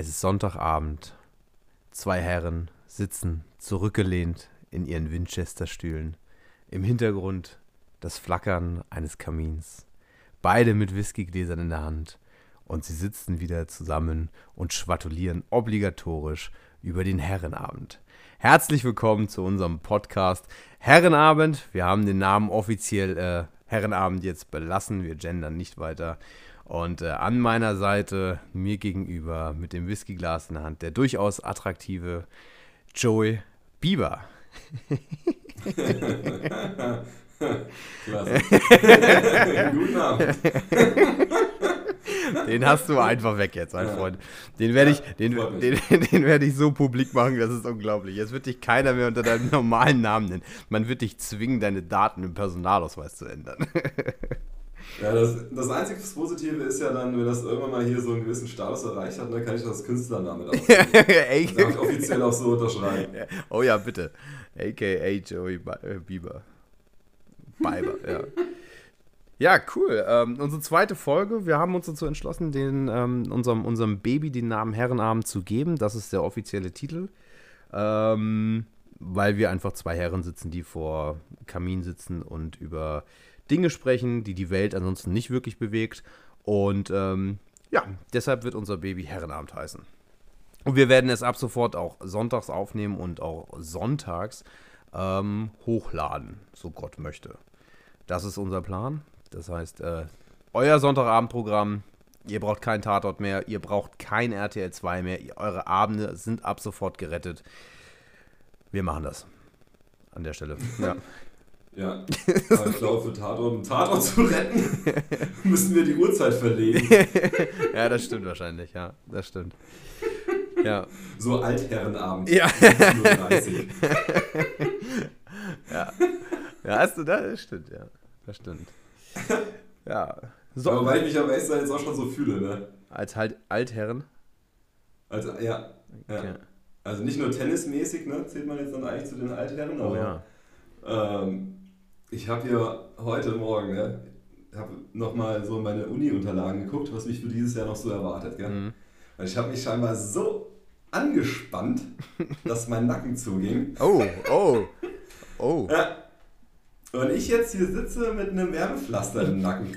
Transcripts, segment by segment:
Es ist Sonntagabend. Zwei Herren sitzen zurückgelehnt in ihren Winchester-Stühlen. Im Hintergrund das Flackern eines Kamins. Beide mit Whiskygläsern in der Hand. Und sie sitzen wieder zusammen und schwatulieren obligatorisch über den Herrenabend. Herzlich willkommen zu unserem Podcast Herrenabend. Wir haben den Namen offiziell äh, Herrenabend jetzt belassen. Wir gendern nicht weiter. Und äh, an meiner Seite, mir gegenüber, mit dem Whiskyglas in der Hand, der durchaus attraktive Joey Bieber. Klasse. Guten Abend. Den hast du einfach weg jetzt, mein. Freund. Den werde ich, den, den, den werde ich so publik machen, das ist unglaublich. Jetzt wird dich keiner mehr unter deinem normalen Namen nennen. Man wird dich zwingen, deine Daten im Personalausweis zu ändern. Ja, das, das einzige Positive ist ja dann, wenn das irgendwann mal hier so einen gewissen Status erreicht hat, dann kann ich das Künstlername da. Ey. Darf ich offiziell auch so unterschreiben. Oh ja, bitte. AKA Joey äh, Bieber. Biber, ja. Ja, cool. Ähm, unsere zweite Folge. Wir haben uns dazu entschlossen, den, ähm, unserem, unserem Baby den Namen Herrenabend zu geben. Das ist der offizielle Titel. Ähm, weil wir einfach zwei Herren sitzen, die vor Kamin sitzen und über Dinge sprechen, die die Welt ansonsten nicht wirklich bewegt. Und ähm, ja, deshalb wird unser Baby Herrenabend heißen. Und wir werden es ab sofort auch sonntags aufnehmen und auch sonntags ähm, hochladen, so Gott möchte. Das ist unser Plan. Das heißt, äh, euer Sonntagabendprogramm, ihr braucht keinen Tatort mehr, ihr braucht kein RTL 2 mehr, eure Abende sind ab sofort gerettet. Wir machen das. An der Stelle. Ja. Ja, aber ich glaube, für Tatort, um Tatort zu retten, müssen wir die Uhrzeit verlegen. ja, das stimmt wahrscheinlich, ja. Das stimmt. Ja. So Altherrenabend. Ja. 15.30 Uhr. Ja. Ja, hast du das? Das stimmt, ja. Das stimmt. Ja. So, Aber weil ich mich am ehrlich sein jetzt auch schon so fühle, ne? als halt Altherren. Also, ja. ja. Okay. Also nicht nur tennismäßig, ne? Zählt man jetzt dann eigentlich zu den Altherren, Oh aber ja. ähm, ich habe ja heute Morgen, ne? habe nochmal so meine Uni-Unterlagen geguckt, was mich für dieses Jahr noch so erwartet. Gell? Mhm. Und ich habe mich scheinbar so angespannt, dass mein Nacken zuging. Oh, oh, oh. Ja. Und ich jetzt hier sitze mit einem Wärmepflaster im Nacken.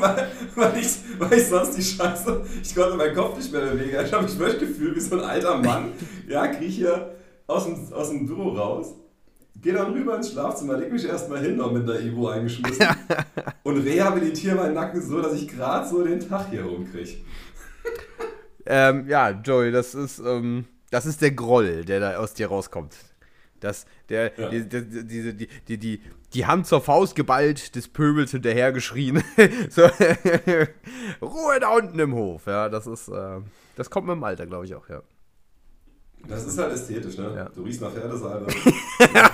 weil, weil, ich, weil ich sonst die Scheiße, ich konnte meinen Kopf nicht mehr bewegen. Ich habe mich wirklich gefühlt wie so ein alter Mann. Ja, kriege hier aus dem, aus dem Büro raus, gehe dann rüber ins Schlafzimmer, leg mich erstmal hin, noch mit der Ivo eingeschmissen und rehabilitiere meinen Nacken so, dass ich gerade so den Tag hier rumkriege. Ähm, ja, Joey, das ist, ähm, das ist der Groll, der da aus dir rauskommt. Das, der, Ja. die, die, die, die, die, die Hand zur Faust geballt, des Pöbels hinterhergeschrien. so, Ruhe da unten im Hof. Ja, das ist, äh, das kommt mit dem Alter, glaube ich auch, ja. Das ist halt ästhetisch, ne? Ja. Du riechst nach Pferdesalbe. ja.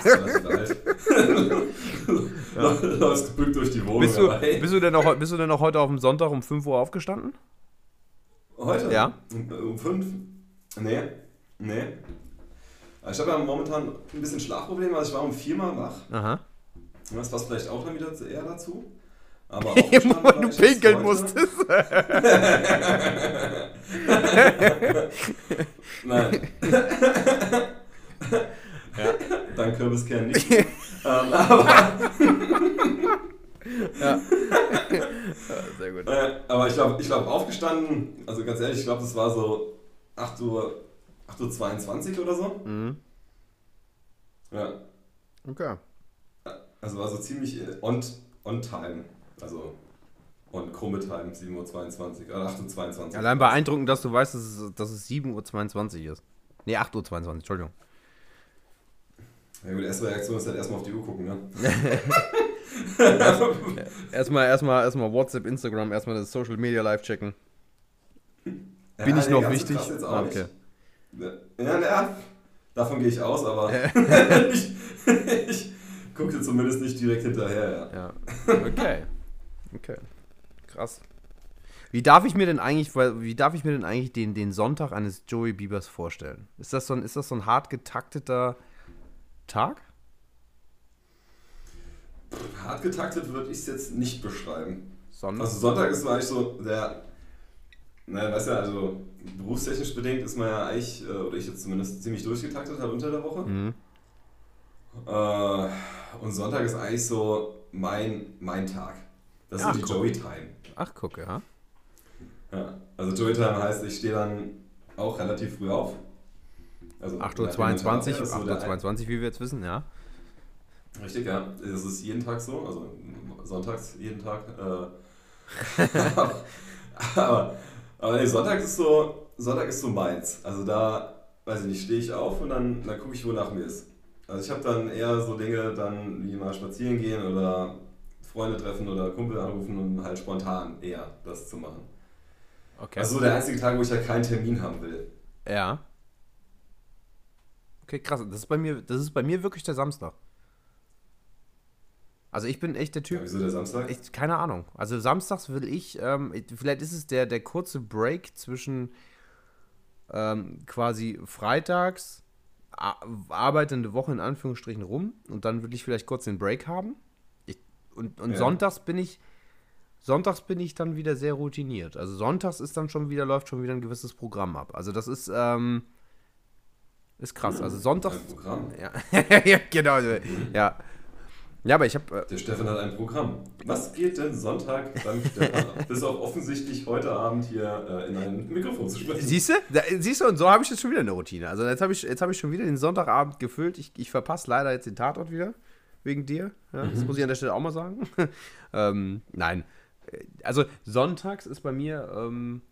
alt. Läufst gebückt durch die Wohnung. Bist du, bist, du denn noch, bist du denn noch heute auf dem Sonntag um 5 Uhr aufgestanden? heute? Ja. Um, um fünf? Nee. Nee. Ich habe ja momentan ein bisschen Schlafprobleme, also ich war um viermal wach. Aha. Das passt vielleicht auch dann wieder zu- eher dazu. Aber Wo war du pinkeln heute- musstest. Nein. Ja. Dein Kürbiskern nicht. ähm, aber, Ja. Sehr gut. äh, aber ich glaube, ich glaub, aufgestanden, also ganz ehrlich, ich glaube, das war so 8 Uhr, 8.22 Uhr oder so. Mhm. Ja. Okay. Also war so ziemlich äh, on, on time. Also on krumme time, 7.22 Uhr, oder 8.22 Uhr. Allein beeindruckend, dass du weißt, dass es, dass es 7.22 Uhr ist. Nee, 8.22 Uhr, Entschuldigung. Ja gut, erste Reaktion ist halt erstmal auf die Uhr gucken, ne? Erstmal, erstmal, erstmal WhatsApp, Instagram, erstmal das Social Media live checken. Bin Ja, ich nee, noch so wichtig? auch Ah, nicht. okay. Ja, ja, davon gehe ich aus, aber ich, ich gucke zumindest nicht direkt hinterher, ja. Ja. Okay. Okay. Krass. Wie darf ich mir denn eigentlich, wie darf ich mir denn eigentlich den, den Sonntag eines Joey Biebers vorstellen? Ist das so ein, ist das so ein hart getakteter Tag? Hart getaktet würde ich es jetzt nicht beschreiben. Sondern? Also Sonntag ist eigentlich so der Na, weißt du, also berufstechnisch bedingt ist man ja eigentlich, äh, oder ich jetzt zumindest ziemlich durchgetaktet halt unter der Woche. Mhm. Äh, und Sonntag ist eigentlich so mein, mein Tag. Das ist so die guck. Joey-Time. Ach, guck, ja. Ja. Also Joey-Time heißt, ich stehe dann auch relativ früh auf. Also 8.22 nach Uhr, ja, so der- 8.22 Uhr, wie wir jetzt wissen, ja. Richtig, ja. Das ist jeden Tag so, also sonntags jeden Tag. Äh, aber aber nee, Sonntag ist so, Sonntag ist so meins. Also da, weiß ich nicht, stehe ich auf und dann, dann gucke ich, wonach mir ist. Also ich habe dann eher so Dinge, dann wie mal spazieren gehen oder Freunde treffen oder Kumpel anrufen und halt spontan eher das zu machen. Okay. Also so der einzige Tag, wo ich ja keinen Termin haben will. Ja. Okay, krass. Das ist bei mir, das ist bei mir wirklich der Samstag. Also ich bin echt der Ja, Typ. wieso der Samstag? Ich, keine Ahnung. Also samstags will ich, ähm, ich- vielleicht ist es der, der kurze Break zwischen ähm, quasi freitags, arbeitende Woche in Anführungsstrichen rum und dann will ich vielleicht kurz den Break haben. Und und Ja. sonntags bin ich, sonntags bin ich dann wieder sehr routiniert. Also sonntags ist dann schon wieder, läuft schon wieder ein gewisses Programm ab. Also das ist, ähm, ist krass. Also sonntags, Ein Programm. ja, ja genau, ja. Ja, aber ich habe, Der Stefan hat ein Programm. Was geht denn Sonntag beim Stefan ab? Bis auf offensichtlich heute Abend hier äh, in ein Mikrofon zu sprechen. Siehst du? Siehst du, und so habe ich jetzt schon wieder eine Routine. Also jetzt habe ich, jetzt hab ich schon wieder den Sonntagabend gefüllt. Ich, ich verpasse leider jetzt den Tatort wieder. Wegen dir. Ja, Das muss ich an der Stelle auch mal sagen. ähm, nein. Also sonntags ist bei mir ähm,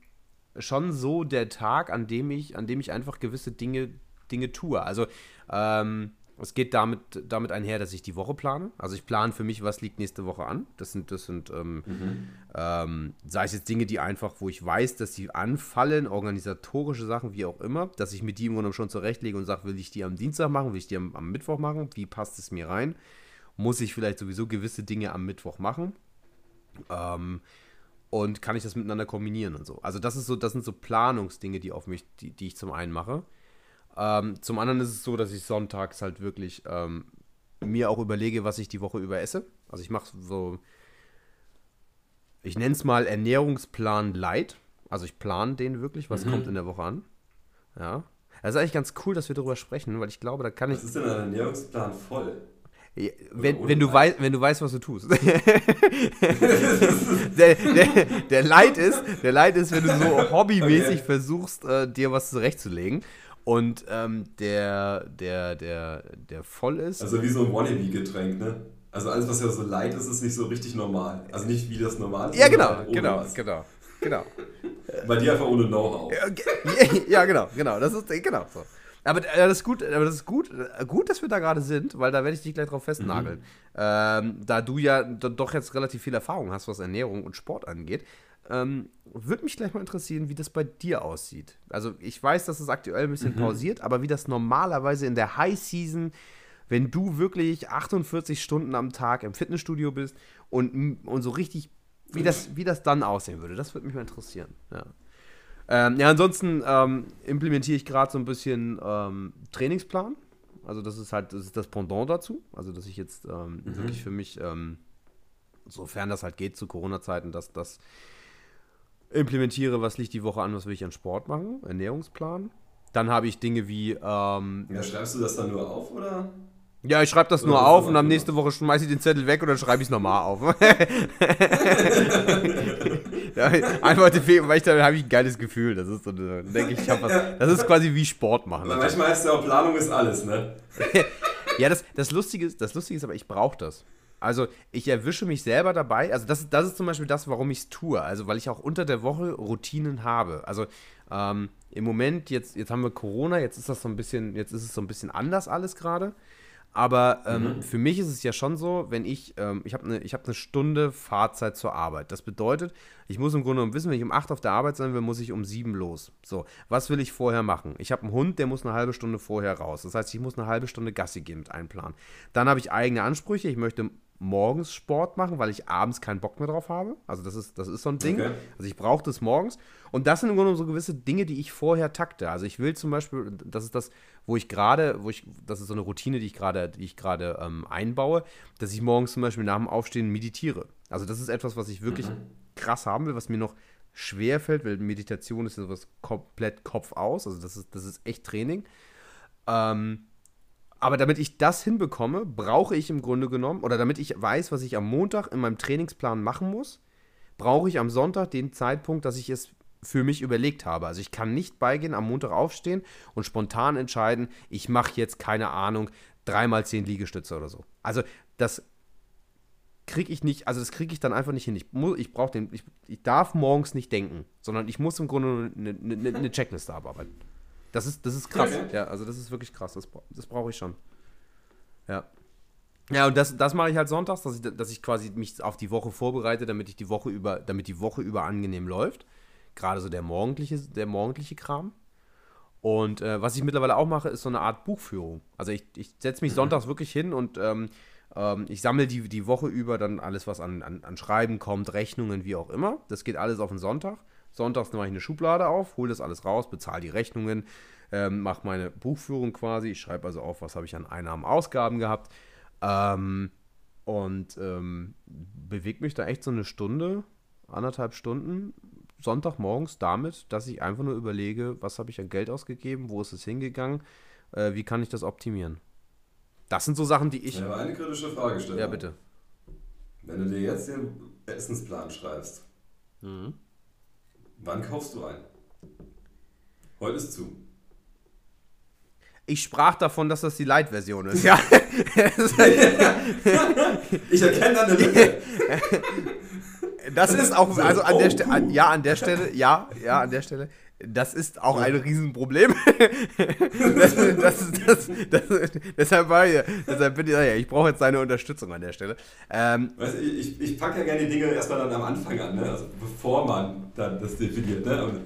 schon so der Tag, an dem ich, an dem ich einfach gewisse Dinge, Dinge tue. Also ähm, es geht damit, damit einher, dass ich die Woche plane. Also ich plane für mich, was liegt nächste Woche an. Das sind, das sind ähm, ähm, sei es jetzt Dinge, die einfach, wo ich weiß, dass sie anfallen, organisatorische Sachen, wie auch immer, dass ich mir die im Grunde schon zurechtlege und sage, will ich die am Dienstag machen, will ich die am, am Mittwoch machen, wie passt es mir rein? Muss ich vielleicht sowieso gewisse Dinge am Mittwoch machen? Ähm, und kann ich das miteinander kombinieren und so. Also das ist so, das sind so Planungsdinge, die auf mich, die, die ich zum einen mache. Ähm, zum anderen ist es so, dass ich sonntags halt wirklich ähm, mir auch überlege, was ich die Woche über esse. Also ich mache so, ich nenne es mal Ernährungsplan Light. Also ich plane den wirklich, was kommt in der Woche an. Ja. Das ist eigentlich ganz cool, dass wir darüber sprechen, weil ich glaube, da kann ich. Was ist denn ein Ernährungsplan voll? Wenn, wenn, du weißt, wenn du weißt, was du tust. der, der, der Leid ist, der Leid ist, wenn du so hobbymäßig Okay. versuchst, äh, dir was zurechtzulegen. Und ähm, der, der, der, der voll ist. Also wie so ein Wannabe-Getränk, ne? Also alles, was ja so light ist, ist nicht so richtig normal. Also nicht wie das normal ist. ja, genau, halt genau, was. genau, genau. Bei dir einfach ohne Know-how. Ja, ja, genau, genau. Das ist genau so. Aber äh, das ist gut, aber das ist gut, äh, gut, dass wir da gerade sind, weil da werde ich dich gleich drauf festnageln. Ähm, da du ja do- doch jetzt relativ viel Erfahrung hast, was Ernährung und Sport angeht, ähm, würde mich gleich mal interessieren, wie das bei dir aussieht. Also ich weiß, dass es aktuell ein bisschen pausiert, aber wie das normalerweise in der High Season, wenn du wirklich 48 Stunden am Tag im Fitnessstudio bist und, und so richtig, wie das, wie das dann aussehen würde, das würde mich mal interessieren. Ja. Ähm, ja, ansonsten ähm, implementiere ich gerade so ein bisschen ähm, Trainingsplan. Also das ist halt das, ist das Pendant dazu. Also dass ich jetzt ähm, wirklich für mich, ähm, sofern das halt geht zu Corona-Zeiten, dass das implementiere, was liegt die Woche an, was will ich an Sport machen, Ernährungsplan. Dann habe ich Dinge wie, ähm, Ja, schreibst du das dann nur auf, oder? ja, ich schreibe das Oder nur auf und noch nächste Woche schmeiße ich den Zettel weg und dann schreibe ich es nochmal auf. einfach, die- weil ich dann habe ich ein geiles Gefühl. Das ist so, dann denke ich, ich was, das ist quasi wie Sport machen. Weil manchmal heißt es ja auch, Planung ist alles, ne? Ja, das, das, Lustige ist, das Lustige ist aber, ich brauche das. Also ich erwische mich selber dabei. Also das, ist- das ist zum Beispiel das, warum ich es tue. Also weil ich auch unter der Woche Routinen habe. Also ähm, im Moment, jetzt, jetzt haben wir Corona, jetzt ist das so ein bisschen, jetzt ist es so ein bisschen anders alles gerade. Aber ähm, für mich ist es ja schon so, wenn ich, ähm, ich habe eine hab ne Stunde Fahrzeit zur Arbeit. Das bedeutet, ich muss im Grunde genommen wissen, wenn ich um 8 auf der Arbeit sein will, muss ich um 7 los. So, was will ich vorher machen? Ich habe einen Hund, der muss eine halbe Stunde vorher raus. Das heißt, ich muss eine halbe Stunde Gassi gehen mit einplanen. Dann habe ich eigene Ansprüche. Ich möchte morgens Sport machen, weil ich abends keinen Bock mehr drauf habe. Also das ist, das ist so ein Ding. Okay. Also ich brauche das morgens. Und das sind im Grunde so gewisse Dinge, die ich vorher takte. Also ich will zum Beispiel, das ist das, wo ich gerade, wo ich, das ist so eine Routine, die ich gerade, die ich gerade ähm, einbaue, dass ich morgens zum Beispiel nach dem Aufstehen meditiere. Also das ist etwas, was ich wirklich krass haben will, was mir noch schwer fällt, weil Meditation ist ja sowas komplett Kopf aus, also das ist, das ist echt Training. Ähm, aber damit ich das hinbekomme, brauche ich im Grunde genommen, oder damit ich weiß, was ich am Montag in meinem Trainingsplan machen muss, brauche ich am Sonntag den Zeitpunkt, dass ich es für mich überlegt habe. Also ich kann nicht beigehen, am Montag aufstehen und spontan entscheiden, ich mache jetzt keine Ahnung, dreimal zehn Liegestütze oder so. Also das kriege ich nicht, also das kriege ich dann einfach nicht hin. Ich, ich brauche den, ich, ich darf morgens nicht denken, sondern ich muss im Grunde eine, eine, eine Checkliste abarbeiten. Das ist, das ist krass. Okay. Ja, also das ist wirklich krass. Das, das brauche ich schon. Ja. Ja, und das, das mache ich halt sonntags, dass ich, dass ich quasi mich auf die Woche vorbereite, damit ich die Woche über, damit die Woche über angenehm läuft. Gerade so der morgendliche, der morgendliche Kram. Und äh, was ich mittlerweile auch mache, ist so eine Art Buchführung. Also ich, ich setze mich mhm. sonntags wirklich hin und ähm, ähm, ich sammle die, die Woche über dann alles, was an, an, an Schreiben kommt, Rechnungen, wie auch immer. Das geht alles auf den Sonntag. Sonntags mache ich eine Schublade auf, hole das alles raus, bezahle die Rechnungen, ähm, mache meine Buchführung quasi. Ich schreibe also auf, was habe ich an Einnahmen, Ausgaben gehabt. Ähm, und ähm, bewege mich da echt so eine Stunde, anderthalb Stunden Sonntagmorgens damit, dass ich einfach nur überlege, was habe ich an Geld ausgegeben, wo ist es hingegangen, äh, wie kann ich das optimieren. Das sind so Sachen, die ich. Ja, aber eine kritische Frage stellen. Ja, bitte. Wenn du dir jetzt den Essensplan schreibst, mhm. Wann kaufst du ein? Heute ist zu. Ich sprach davon, dass das die Light-Version ist. Ja. ich erkenne da eine Lücke. Das ist auch, also an der Stelle, ja, an der Stelle, ja, ja, an der Stelle. Das ist auch ein Riesenproblem. das, das, das, deshalb war ich, deshalb bin ich, ja, ich brauche jetzt seine Unterstützung an der Stelle. Ähm, weißt, ich, ich packe ja gerne die Dinge erstmal dann am Anfang an, ne? also bevor man dann das definiert. Ne? Und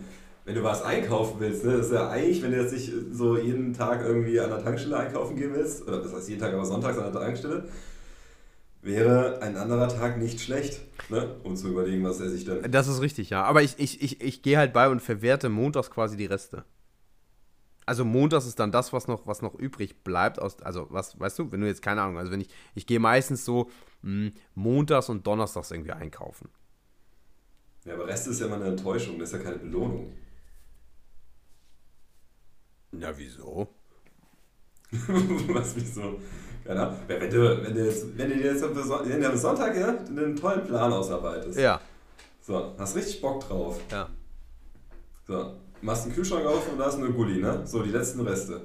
wenn du was einkaufen willst, ne? das ist ja eigentlich, wenn du jetzt nicht so jeden Tag irgendwie an der Tankstelle einkaufen gehen willst, oder das heißt jeden Tag aber sonntags an der Tankstelle, wäre ein anderer Tag nicht schlecht, ne? um zu überlegen, was er sich dann. Das ist richtig, ja. Aber ich, ich, ich, ich gehe halt bei und verwerte montags quasi die Reste. Also montags ist dann das, was noch, was noch übrig bleibt. Aus, also, was, weißt du, wenn du jetzt keine Ahnung, also wenn ich, ich gehe meistens so mh, hm, montags und donnerstags irgendwie einkaufen. Ja, aber Reste ist ja immer eine Enttäuschung, das ist ja keine Belohnung. Na, wieso? was wieso? Genau. Wenn du, wenn du, jetzt, wenn du dir jetzt am Sonntag ja, einen tollen Plan ausarbeitest. Ja. So, hast richtig Bock drauf. Ja. So, machst den Kühlschrank auf und da ist eine Gulli, ne? So, die letzten Reste.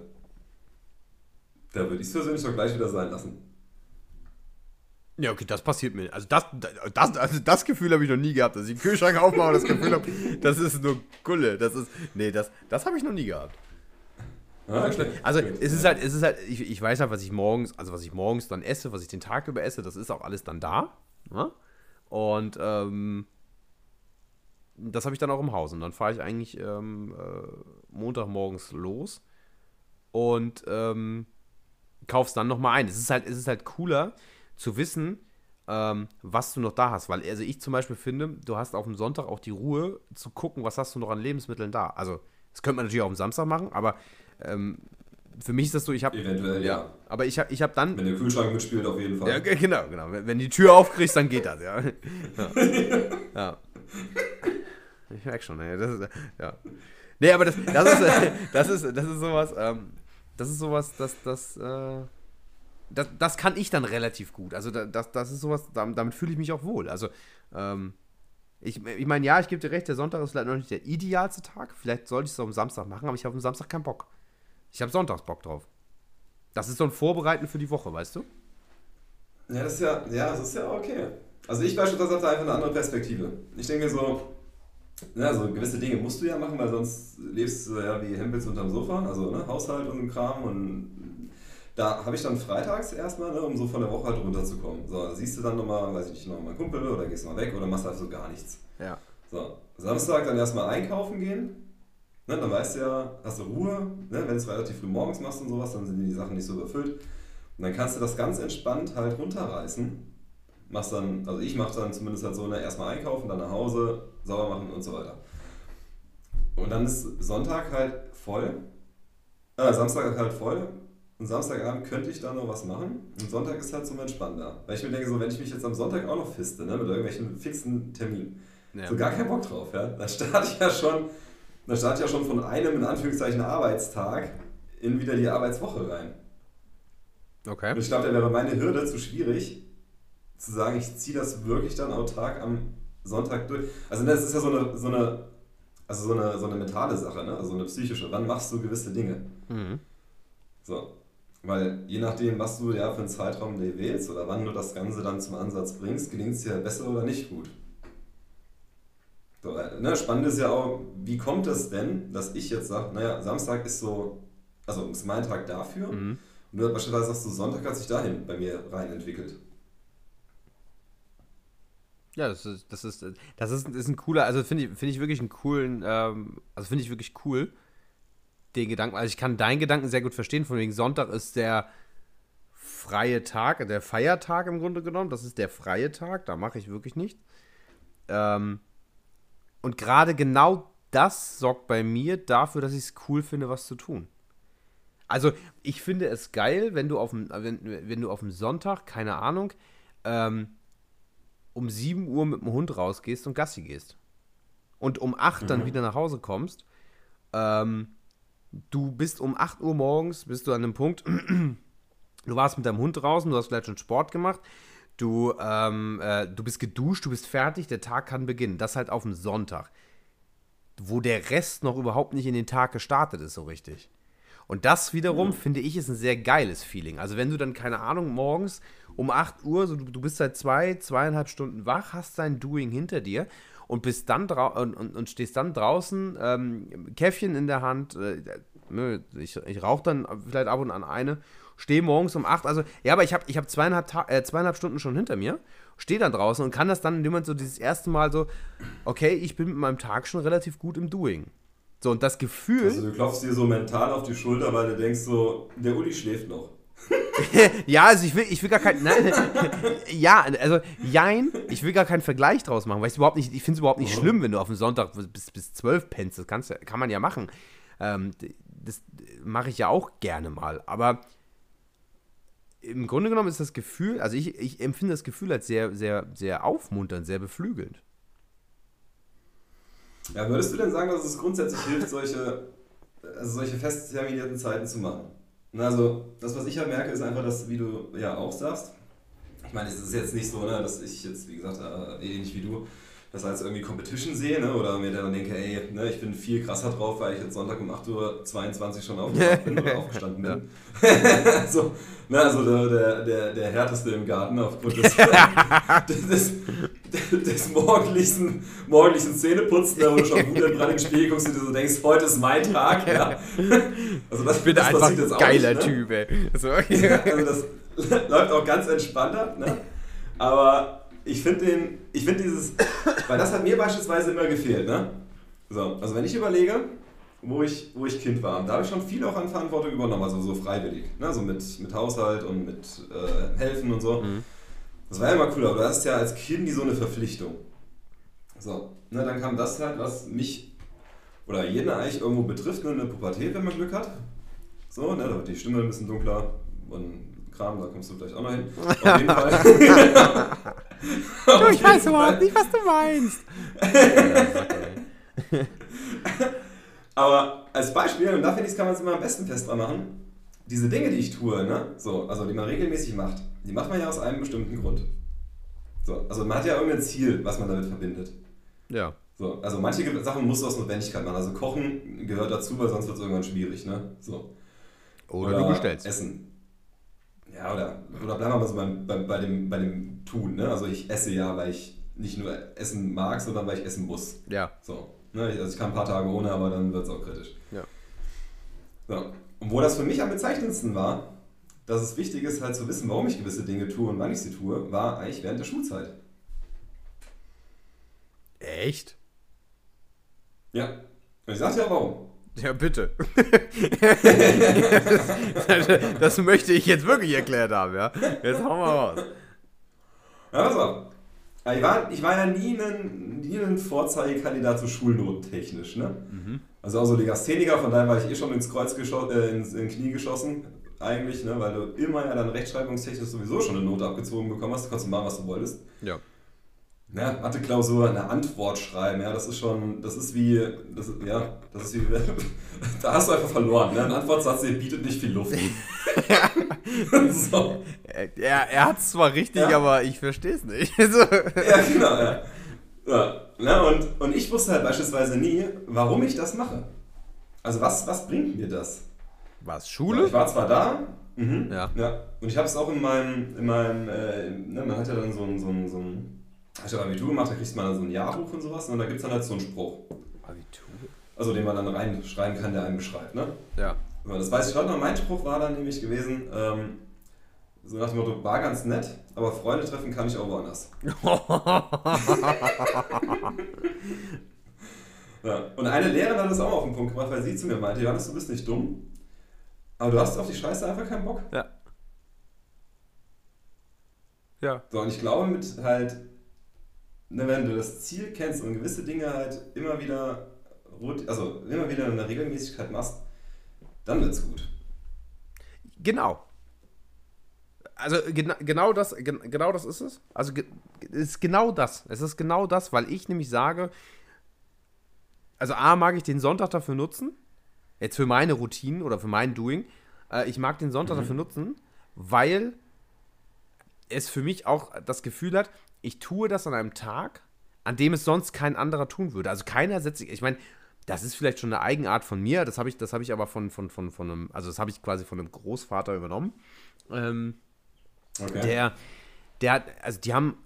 Da würde ich es persönlich doch gleich wieder sein lassen. Ja, okay, das passiert mir. Also das, das, also das Gefühl habe ich noch nie gehabt, dass ich den Kühlschrank aufmache und das Gefühl habe, das ist nur Gulle. Das ist. Nee, das, das habe ich noch nie gehabt. Okay. Also es ist halt, es ist halt, ich, ich weiß halt, was ich morgens, also was ich morgens dann esse, was ich den Tag über esse, das ist auch alles dann da. Ne? Und ähm, das habe ich dann auch im Haus. Und dann fahre ich eigentlich ähm, äh, Montagmorgens los und ähm, kauf's dann nochmal ein. Es ist halt, es ist halt cooler zu wissen, ähm, was du noch da hast. Weil, also ich zum Beispiel finde, du hast auf dem Sonntag auch die Ruhe zu gucken, was hast du noch an Lebensmitteln da. Also, das könnte man natürlich auch am Samstag machen, aber ähm, für mich ist das so, ich habe. Eventuell, ja. ja. Aber ich habe ich hab dann. Wenn der Kühlschrank mitspielt, auf jeden Fall. Ja, genau, genau. Wenn, wenn die Tür aufkriegst, dann geht das, ja. ja. ja. Ich merke schon, ey. Das ist, ja. Nee, aber das, das, ist, das, ist, das ist sowas, ähm, das ist sowas, das, das, äh, das, das kann ich dann relativ gut. Also das, das ist sowas, damit fühle ich mich auch wohl. Also, ähm, ich, ich meine, ja, ich gebe dir recht, der Sonntag ist vielleicht noch nicht der idealste Tag. Vielleicht sollte ich es am Samstag machen, aber ich habe am Samstag keinen Bock. Ich habe sonntags Bock drauf. Das ist so ein Vorbereiten für die Woche, weißt du? Ja, das ist ja, ja, das ist ja okay. Also ich beispielsweise habe da einfach eine andere Perspektive. Ich denke so, ja, so gewisse Dinge musst du ja machen, weil sonst lebst du ja wie Hempels unterm Sofa, also ne, Haushalt und Kram und da habe ich dann freitags erstmal, ne, um so von der Woche halt runterzukommen. So, da siehst du dann nochmal, weiß ich nicht, nochmal Kumpel oder gehst mal weg oder machst halt so gar nichts. Ja. So, Samstag dann erstmal einkaufen gehen. Ne, dann weißt du ja, hast du Ruhe. Ne, wenn du es relativ früh morgens machst und sowas, dann sind die Sachen nicht so überfüllt. Und dann kannst du das ganz entspannt halt runterreißen. Machst dann, also ich mache dann zumindest halt so, ne, erstmal einkaufen, dann nach Hause, sauber machen und so weiter. Und dann ist Sonntag halt voll. Äh, Samstag halt voll und Samstagabend könnte ich da noch was machen. Und Sonntag ist halt zum Entspannen da. Weil ich mir denke, so, wenn ich mich jetzt am Sonntag auch noch fiste, ne, mit irgendwelchen fixen Terminen, Ja. So gar keinen Bock drauf, ja. Da starte ich ja schon, da starte ich ja schon von einem in Anführungszeichen Arbeitstag in wieder die Arbeitswoche rein. Okay. Und ich glaube, da wäre meine Hürde zu schwierig, zu sagen, ich ziehe das wirklich dann autark am Sonntag durch. Also das ist ja so eine, so eine, also so eine, so eine mentale Sache, ne? also eine psychische. Wann machst du gewisse Dinge? Mhm. So. Weil je nachdem, was du ja für einen Zeitraum dir wählst oder wann du das Ganze dann zum Ansatz bringst, gelingt es dir besser oder nicht gut. So, ne, spannend ist ja auch, wie kommt es denn, dass ich jetzt sage, naja, Samstag ist so, also ist mein Tag dafür. Mhm. Und du beispielsweise sagst du, Sonntag hat sich dahin bei mir rein entwickelt. Ja, das ist, das ist, das ist, ist ein cooler, also finde ich, find ich wirklich einen coolen, ähm, also finde ich wirklich cool, den Gedanken. Also ich kann deinen Gedanken sehr gut verstehen, von wegen Sonntag ist der freie Tag, der Feiertag im Grunde genommen, das ist der freie Tag, da mache ich wirklich nichts. Ähm, und gerade genau das sorgt bei mir dafür, dass ich es cool finde, was zu tun. Also, ich finde es geil, wenn du auf dem, wenn, wenn du auf dem Sonntag, keine Ahnung, ähm, um 7 Uhr mit dem Hund rausgehst und Gassi gehst. Und um 8 mhm. dann wieder nach Hause kommst. Ähm, du bist um 8 Uhr morgens, bist du an einem Punkt, du warst mit deinem Hund draußen, du hast vielleicht schon Sport gemacht, du, ähm, äh, du bist geduscht, du bist fertig, der Tag kann beginnen. Das halt auf dem Sonntag, wo der Rest noch überhaupt nicht in den Tag gestartet ist, so richtig. Und das wiederum, mhm. finde ich, ist ein sehr geiles Feeling. Also wenn du dann, keine Ahnung, morgens um 8 Uhr, so, du, du bist seit zwei, zweieinhalb Stunden wach, hast dein Doing hinter dir und bist dann und, und, und, stehst dann draußen, ähm, Käffchen in der Hand, äh, ich, ich rauche dann vielleicht ab und an eine, stehe morgens um 8, also ja, aber ich habe ich hab zweieinhalb, äh, zweieinhalb Stunden schon hinter mir, stehe dann draußen und kann das dann, indem man so dieses erste Mal so, okay, ich bin mit meinem Tag schon relativ gut im Doing. So, und das Gefühl. Also, du klopfst dir so mental auf die Schulter, weil du denkst so, der Uli schläft noch. ja, also ich will, ich will gar kein. Nein, ja, also jein, ich will gar keinen Vergleich draus machen, weil ich überhaupt nicht, ich finde es überhaupt nicht schlimm, wenn du auf dem Sonntag bis, bis 12 pennst. Das kannst, kann man ja machen. Ähm, das mache ich ja auch gerne mal. Aber im Grunde genommen ist das Gefühl, also ich, ich empfinde das Gefühl als sehr, sehr, sehr aufmunternd, sehr beflügelnd. Ja, würdest du denn sagen, dass es grundsätzlich hilft, solche, also solche fest terminierten Zeiten zu machen? Also, das, was ich halt merke, ist einfach, dass, wie du ja auch sagst, ich meine, es ist jetzt nicht so, ne, dass ich jetzt, wie gesagt, äh, ähnlich wie du, das als irgendwie Competition sehe, ne, oder mir dann denke, ey, ne, ich bin viel krasser drauf, weil ich jetzt Sonntag um 8.22 Uhr schon aufgewacht bin oder aufgestanden bin. so, ne, also der, der, der, härteste im Garten aufgrund des, des, des, des morgendlichen, morgendlichen Zähneputzen, wo du schon gut in Brand Spiegel guckst und du so denkst, heute ist mein Tag. Ja. Also das, ich bin das einfach ein geiler nicht, ne? Typ, ey. So. also das läuft auch ganz entspannt ab, ne? aber ich finde den, ich finde dieses, weil das hat mir beispielsweise immer gefehlt, ne? So, also wenn ich überlege, wo ich, wo ich Kind war, da habe ich schon viel auch an Verantwortung übernommen, also so freiwillig, ne? So mit, mit Haushalt und mit äh, Helfen und so. Mhm. Das war ja immer cool, aber du hast ja als Kind die so eine Verpflichtung. So, ne, dann kam das halt, was mich oder jeden eigentlich irgendwo betrifft, ne, eine Pubertät, wenn man Glück hat. So, ne, da wird die Stimme ein bisschen dunkler und Kram, da kommst du vielleicht auch noch hin. Auf jeden Fall. du, ich weiß überhaupt nicht, was du meinst. Aber als Beispiel, und da finde ich, kann man es immer am besten fest dran machen, diese Dinge, die ich tue, ne, so, also die man regelmäßig macht, die macht man ja aus einem bestimmten Grund. So, also man hat ja irgendein Ziel, was man damit verbindet. Ja. So, also manche Sachen musst du aus Notwendigkeit machen. Also Kochen gehört dazu, weil sonst wird es irgendwann schwierig, ne? So. Oder, oder du bestellst. Essen. Ja, oder, oder bleiben wir mal so beim, bei, bei, dem, bei dem Tun, ne? Also ich esse ja, weil ich nicht nur essen mag, sondern weil ich essen muss. Ja. So. Ne? Also ich kann ein paar Tage ohne, aber dann wird es auch kritisch. Ja. So. Und wo das für mich am bezeichnendsten war, dass es wichtig ist, halt zu wissen, warum ich gewisse Dinge tue und wann ich sie tue, war eigentlich während der Schulzeit. Echt? Ja. Und ich sagte ja warum. Ja, bitte. das möchte ich jetzt wirklich erklärt haben, ja. Jetzt hauen wir raus. Ja, pass auf. Ich war, ich war ja nie ein, nie ein Vorzeigekandidat zu Schulnoten technisch. Ne? Mhm. Also auch so Legastheniker, von daher war ich eh schon ins Kreuz geschossen, äh, ins, ins Knie geschossen, eigentlich, ne? weil du immer ja dann rechtschreibungstechnisch sowieso schon eine Note abgezogen bekommen hast. Du konntest machen, was du wolltest. Ja. Ja, Mathe-Klausur, eine Antwort schreiben, ja, das ist schon, das ist wie, das ist, ja, das ist wie, da hast du einfach verloren, ne? Ein Antwortsatz, der bietet nicht viel Luft. so. Er, er hat es zwar richtig, ja. aber ich verstehe es nicht. so. Ja, genau, ja. ja. Ne? Und, und ich wusste halt beispielsweise nie, warum ich das mache. Also was, was bringt mir das? Was, Schule? ich war zwar da, mhm, ja. ja. Und ich habe es auch in meinem, in meinem äh, ne, man hat ja dann so ein, so ein, so ein ich habe Abitur gemacht, da kriegt man dann so ein Jahrbuch und sowas und da gibt es dann halt so einen Spruch. Abitur? Also den man dann reinschreiben kann, der einen beschreibt, ne? Ja. Das weiß ich gerade noch, mein Spruch war dann nämlich gewesen, ähm, so nach dem Motto, war ganz nett, aber Freunde treffen kann ich auch woanders. ja. Und eine Lehrerin hat das auch auf den Punkt gebracht, weil sie zu mir meinte, Johannes, du bist nicht dumm, aber du hast auf die Scheiße einfach keinen Bock. Ja. Ja. So, und ich glaube mit halt ne, wenn du das Ziel kennst und gewisse Dinge halt immer wieder, also immer wieder eine Regelmäßigkeit machst, dann wird's gut. Genau. Also gen genau das, gen genau das ist es. Also es ist genau das. Es ist genau das, weil ich nämlich sage, also A mag ich den Sonntag dafür nutzen, jetzt für meine Routinen oder für mein Doing. Äh, ich mag den Sonntag mhm. dafür nutzen, weil es für mich auch das Gefühl hat, ich tue das an einem Tag, an dem es sonst kein anderer tun würde. Also keiner setzt sich, ich meine, das ist vielleicht schon eine Eigenart von mir, das habe ich, das ich aber von, von, von, von einem, also das habe ich quasi von einem Großvater übernommen. Ähm, okay. Der, der hat, also die haben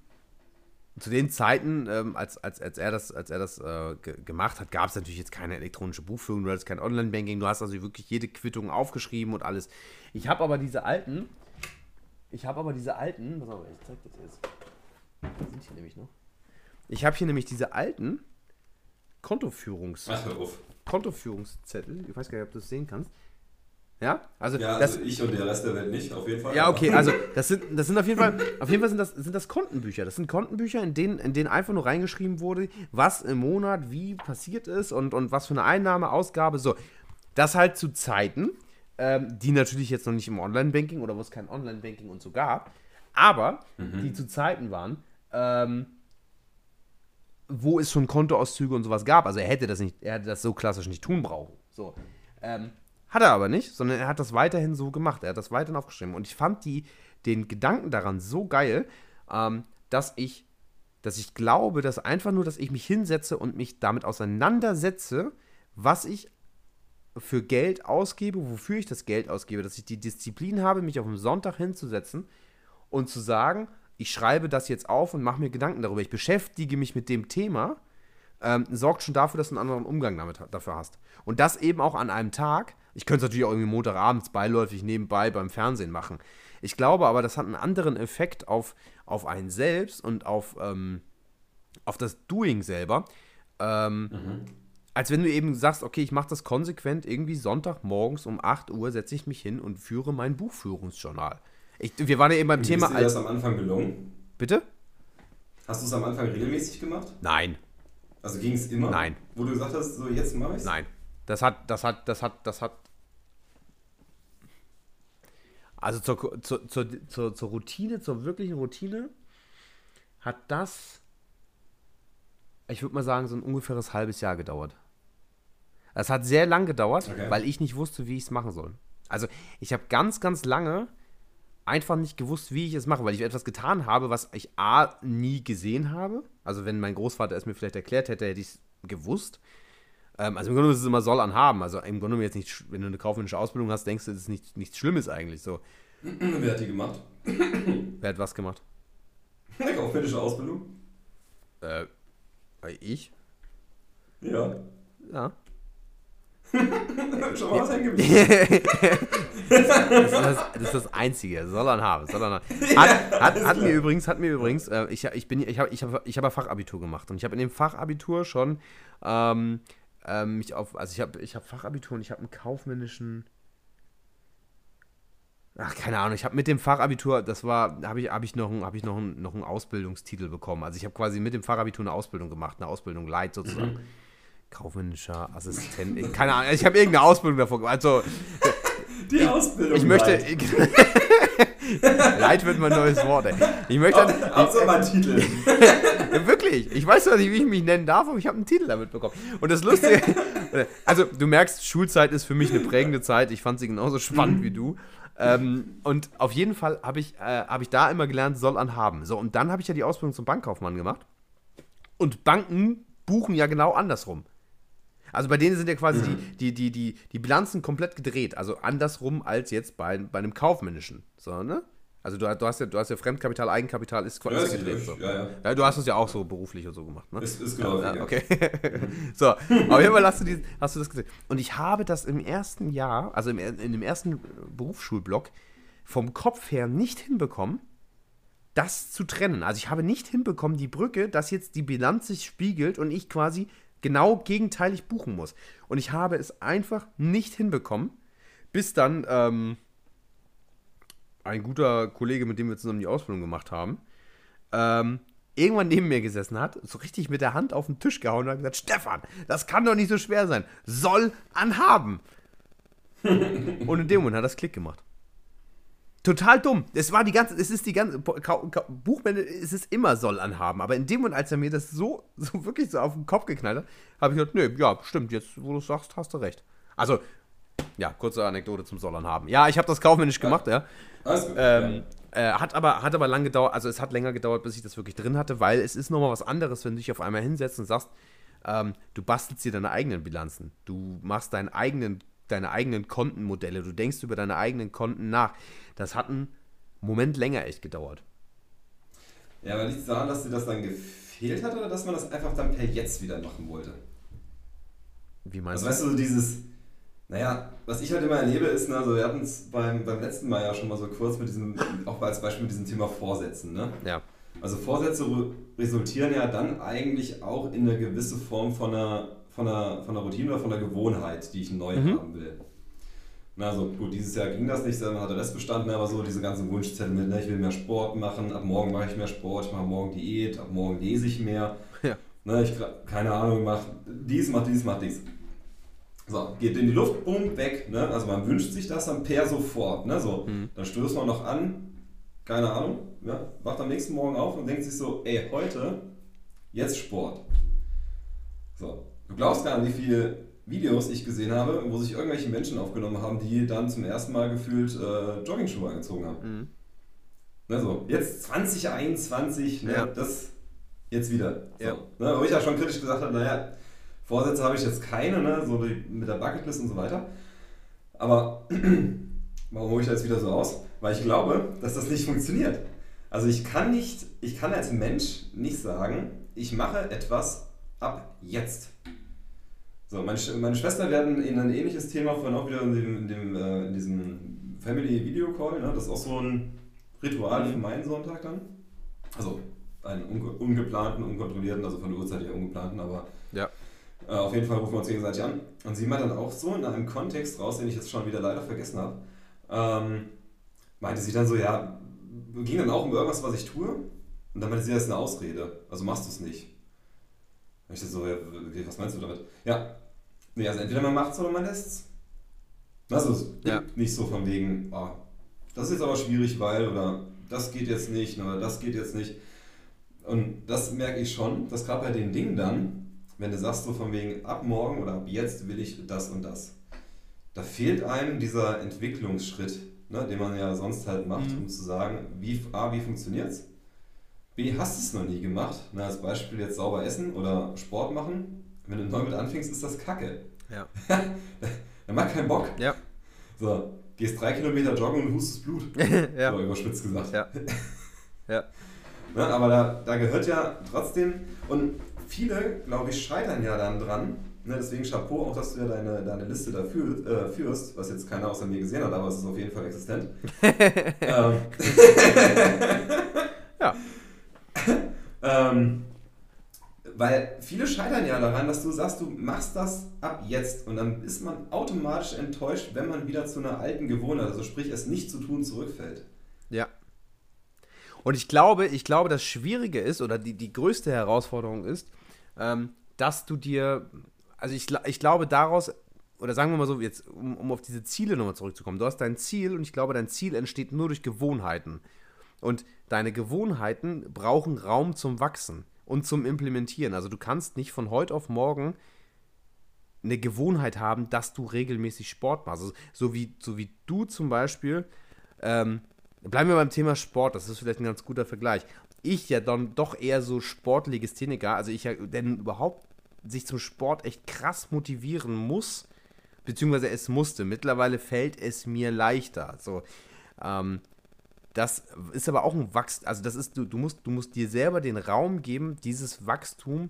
zu den Zeiten, ähm, als, als, als er das, als er das äh, gemacht hat, gab es natürlich jetzt keine elektronische Buchführung, du hattest kein Online-Banking, du hast also wirklich jede Quittung aufgeschrieben und alles. Ich habe aber diese alten, ich habe aber diese alten, pass auf, ich zeig das jetzt. Die sind hier nämlich noch. Ich habe hier nämlich diese alten Kontoführungs Ach, hör auf. Kontoführungszettel. Ich weiß gar nicht, ob du das sehen kannst. Ja, also, ja, also das, ich und der Rest der Welt nicht, auf jeden Fall. Ja, okay, also das sind, das sind auf jeden Fall, auf jeden Fall sind das, sind das Kontenbücher. Das sind Kontenbücher, in denen, in denen einfach nur reingeschrieben wurde, was im Monat wie passiert ist und, und was für eine Einnahme, Ausgabe, so. Das halt zu Zeiten, ähm, die natürlich jetzt noch nicht im Online-Banking oder wo es kein Online-Banking und so gab, aber mhm. die zu Zeiten waren, ähm, wo es schon Kontoauszüge und sowas gab. Also er hätte das nicht, er hätte das so klassisch nicht tun brauchen. So. Ähm, hat er aber nicht, sondern er hat das weiterhin so gemacht. Er hat das weiterhin aufgeschrieben. Und ich fand die, den Gedanken daran so geil, ähm, dass ich, dass ich glaube, dass einfach nur, dass ich mich hinsetze und mich damit auseinandersetze, was ich für Geld ausgebe, wofür ich das Geld ausgebe, dass ich die Disziplin habe, mich auf den Sonntag hinzusetzen und zu sagen, ich schreibe das jetzt auf und mache mir Gedanken darüber. Ich beschäftige mich mit dem Thema, ähm, sorgt schon dafür, dass du einen anderen Umgang damit, dafür hast. Und das eben auch an einem Tag. Ich könnte es natürlich auch irgendwie Montagabends beiläufig nebenbei beim Fernsehen machen. Ich glaube aber, das hat einen anderen Effekt auf, auf einen selbst und auf, ähm, auf das Doing selber. Ähm, mhm. Als wenn du eben sagst, okay, ich mache das konsequent irgendwie Sonntagmorgens um 8 Uhr setze ich mich hin und führe mein Buchführungsjournal. Ich, wir waren ja eben beim Und Thema. Ist dir das am Anfang gelungen? Bitte? Hast du es am Anfang regelmäßig gemacht? Nein. Also ging es immer? Nein. Wo du gesagt hast, so jetzt mache ich Nein. Das hat, das hat, das hat, das hat. Also zur, zur, zur, zur, zur Routine, zur wirklichen Routine, hat das, ich würde mal sagen, so ein ungefähres halbes Jahr gedauert. Es hat sehr lang gedauert, okay. weil ich nicht wusste, wie ich es machen soll. Also ich habe ganz, ganz lange einfach nicht gewusst, wie ich es mache, weil ich etwas getan habe, was ich A nie gesehen habe. Also wenn mein Großvater es mir vielleicht erklärt hätte, hätte ich es gewusst. Ähm, also im Grunde ist es immer soll an haben. Also im Grunde jetzt nicht, wenn du eine kaufmännische Ausbildung hast, denkst du, es ist nicht, nichts Schlimmes eigentlich so. Wer hat die gemacht? Wer hat was gemacht? Eine kaufmännische Ausbildung? Äh, ich? Ja. Ja. Schon mal was hängen das, ist das, das, ist das Einzige. Soll er haben. Soll er haben. Hat, hat, hat mir übrigens, hat mir übrigens, äh, ich, ich bin, ich habe, ich habe, ich habe Fachabitur gemacht und ich habe in dem Fachabitur schon ähm, ähm, mich auf, also ich habe, ich habe Fachabitur und ich habe einen kaufmännischen Ach, keine Ahnung, ich habe mit dem Fachabitur, das war, habe ich, hab ich, noch, hab ich noch, einen, noch einen Ausbildungstitel bekommen. Also ich habe quasi mit dem Fachabitur eine Ausbildung gemacht, eine Ausbildung Light sozusagen. Mhm. Kaufmännischer Assistent, keine Ahnung, ich habe irgendeine Ausbildung davor gemacht. Also, die Ausbildung. Ich möchte. Leid wird mein neues Wort, ey. Ich möchte dann, Hauptsache mal einen Titel. ja, wirklich. Ich weiß zwar nicht, wie ich mich nennen darf, aber ich habe einen Titel damit bekommen. Und das Lustige, also du merkst, Schulzeit ist für mich eine prägende Zeit. Ich fand sie genauso spannend wie du. Ähm, und auf jeden Fall habe ich, äh, hab ich da immer gelernt, soll an haben. So, und dann habe ich ja die Ausbildung zum Bankkaufmann gemacht. Und Banken buchen ja genau andersrum. Also bei denen sind ja quasi die, die, die, die, die Bilanzen komplett gedreht. Also andersrum als jetzt bei, bei einem kaufmännischen. So, ne? Also du, du, hast ja, du hast ja Fremdkapital, Eigenkapital ist quasi Ja, gedreht. So. Ja, ja. Ja, du hast es ja auch so beruflich und so gemacht, ne? Ist, ist geläufig. Ja, ja. okay. so, auf jeden Fall hast du, die, hast du das gesehen. Und ich habe das im ersten Jahr, also im, in dem ersten Berufsschulblock, vom Kopf her nicht hinbekommen, das zu trennen. Also ich habe nicht hinbekommen, die Brücke, dass jetzt die Bilanz sich spiegelt und ich quasi genau gegenteilig buchen muss. Und ich habe es einfach nicht hinbekommen, bis dann ähm, ein guter Kollege, mit dem wir zusammen die Ausbildung gemacht haben, ähm, irgendwann neben mir gesessen hat, so richtig mit der Hand auf den Tisch gehauen und hat gesagt, Stefan, das kann doch nicht so schwer sein. Soll anhaben. und in dem Moment hat das Klick gemacht. Total dumm. Es war die ganze, es ist die ganze, Buchmänner, es ist immer soll anhaben. Aber in dem Moment, als er mir das so, so wirklich so auf den Kopf geknallt hat, habe ich gesagt, nee, ja, stimmt, jetzt, wo du es sagst, hast du recht. Also, ja, kurze Anekdote zum Soll anhaben. Ja, ich habe das kaufmännisch gemacht, ja. Gut. Ähm, äh, hat aber, hat aber lang gedauert, also es hat länger gedauert, bis ich das wirklich drin hatte, weil es ist nochmal was anderes, wenn du dich auf einmal hinsetzt und sagst, ähm, du bastelst dir deine eigenen Bilanzen. Du machst deinen eigenen, deine eigenen Kontenmodelle, du denkst über deine eigenen Konten nach. Das hat einen Moment länger echt gedauert. Ja, aber liegt es daran, dass dir das dann gefehlt hat oder dass man das einfach dann per Jetzt wieder machen wollte? Wie meinst Also weißt du, so dieses, naja, was ich halt immer erlebe ist, ne, also wir hatten es beim, beim letzten Mal ja schon mal so kurz mit diesem, auch als Beispiel mit diesem Thema Vorsätzen, ne? du? Ja. Also Vorsätze re- resultieren ja dann eigentlich auch in eine gewisse Form von einer, von einer, von einer Routine oder von einer Gewohnheit, die ich neu Mhm. haben will. Na, also gut, dieses Jahr ging das nicht, dann hat der Rest bestanden, aber so diese ganzen Wunschzettel mit, ne, ich will mehr Sport machen, ab morgen mache ich mehr Sport, ich mache morgen Diät, ab morgen lese ich mehr. Ja. Ne, ich, keine Ahnung, mach dies, mach dies, mach dies. So, geht in die Luft, bumm, weg. Ne? Also man wünscht sich das dann per sofort. Ne? So, Mhm. Dann stößt man noch an, keine Ahnung, ja, wacht am nächsten Morgen auf und denkt sich so, ey, heute, jetzt Sport. So, du glaubst gar nicht, wie viele Videos ich gesehen habe, wo sich irgendwelche Menschen aufgenommen haben, die dann zum ersten Mal gefühlt äh, Joggingschuhe angezogen haben. Mhm. Ne, so, jetzt 2021, ne, Ja. das jetzt wieder. So, Ja. Ne, wo ich ja schon kritisch gesagt habe, naja, Vorsätze habe ich jetzt keine, ne, so die, mit der Bucketlist und so weiter. Aber warum hole ich da jetzt wieder so aus? Weil ich glaube, dass das nicht funktioniert. Also ich kann nicht, ich kann als Mensch nicht sagen, ich mache etwas ab jetzt. So, meine, meine Schwester werden in ein ähnliches Thema vorhin auch wieder in, dem, in, dem, äh, in diesem Family Video Call, ne? das ist auch so ein Ritual für meinen Sonntag dann. Also einen unge ungeplanten, unkontrollierten, also von der Uhrzeit her ungeplanten, aber Ja. äh, auf jeden Fall rufen wir uns gegenseitig an. Und sie meint dann auch so in einem Kontext raus, den ich jetzt schon wieder leider vergessen habe, ähm, meinte sie dann so, ja, ging dann auch um irgendwas, was ich tue. Und dann meinte sie, das ist eine Ausrede, also machst du es nicht. Und ich so, ja, was meinst du damit? Ja, nee, also entweder man macht es oder man lässt es. Also Ja. nicht so von wegen, oh, das ist jetzt aber schwierig, weil, oder das geht jetzt nicht, oder das geht jetzt nicht. Und das merke ich schon, dass gerade bei den Dingen dann, wenn du sagst so von wegen, ab morgen oder ab jetzt will ich das und das, da fehlt einem dieser Entwicklungsschritt, ne, den man ja sonst halt macht, Mhm. um zu sagen, wie, A, wie funktioniert's? B, hast du es noch nie gemacht? Na, als Beispiel jetzt sauber essen oder Sport machen. Wenn du neu mit anfängst, ist das Kacke. Ja. Er macht keinen Bock. Ja. So, gehst drei Kilometer joggen und hustest Blut. ja. So überspitzt gesagt. Ja. Ja. Ne, aber da, da gehört ja trotzdem, und viele, glaube ich, scheitern ja dann dran. Ne, deswegen Chapeau auch, dass du ja deine, deine Liste da führ, äh, führst, was jetzt keiner außer mir gesehen hat, aber es ist auf jeden Fall existent. ähm, Ja. ähm, weil viele scheitern ja daran, dass du sagst, du machst das ab jetzt und dann ist man automatisch enttäuscht, wenn man wieder zu einer alten Gewohnheit, also sprich es nicht zu tun, zurückfällt. Ja. Und ich glaube, ich glaube, das Schwierige ist oder die, die größte Herausforderung ist, ähm, dass du dir, also ich, ich glaube, daraus oder sagen wir mal so, jetzt, um, um auf diese Ziele nochmal zurückzukommen, du hast dein Ziel und ich glaube, dein Ziel entsteht nur durch Gewohnheiten. Und deine Gewohnheiten brauchen Raum zum Wachsen und zum Implementieren. Also du kannst nicht von heute auf morgen eine Gewohnheit haben, dass du regelmäßig Sport machst. Also, so, wie, so wie du zum Beispiel, ähm, bleiben wir beim Thema Sport, das ist vielleicht ein ganz guter Vergleich. Ich ja dann doch eher so Sportlegastheniker, also ich ja, denn überhaupt sich zum Sport echt krass motivieren muss, beziehungsweise es musste. Mittlerweile fällt es mir leichter. So, ähm, das ist aber auch ein Wachstum, also das ist, du, du, musst, du musst dir selber den Raum geben, dieses Wachstum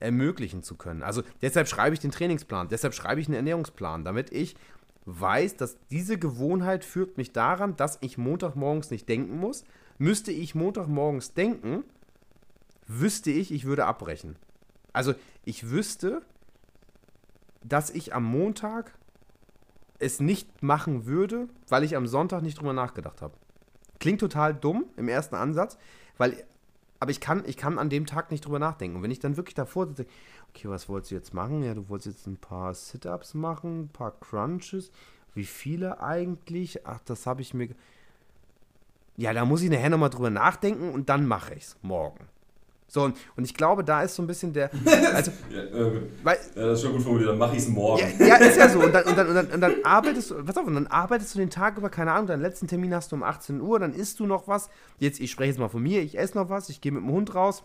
ermöglichen zu können. Also deshalb schreibe ich den Trainingsplan, deshalb schreibe ich einen Ernährungsplan, damit ich weiß, dass diese Gewohnheit führt mich daran, dass ich Montagmorgens nicht denken muss. Müsste ich Montagmorgens denken, wüsste ich, ich würde abbrechen. Also ich wüsste, dass ich am Montag es nicht machen würde, weil ich am Sonntag nicht drüber nachgedacht habe. Klingt total dumm im ersten Ansatz, weil aber ich kann, ich kann an dem Tag nicht drüber nachdenken. Und wenn ich dann wirklich davor sitze, okay, was wolltest du jetzt machen? Ja, du wolltest jetzt ein paar Sit-Ups machen, ein paar Crunches. Wie viele eigentlich? Ach, das habe ich mir. Ja, da muss ich nachher nochmal drüber nachdenken und dann mache ich es morgen. So, und, und ich glaube, da ist so ein bisschen der. Also, ja, äh, weil, ja, das ist schon gut formuliert, dann mache ich es morgen. Ja, ja, ist ja so. Und dann, und, dann, und, dann, und dann arbeitest du, pass auf, und dann arbeitest du den Tag über, keine Ahnung, deinen letzten Termin hast du um 18 Uhr, dann isst du noch was. Jetzt, ich spreche jetzt mal von mir, ich esse noch was, ich gehe mit dem Hund raus.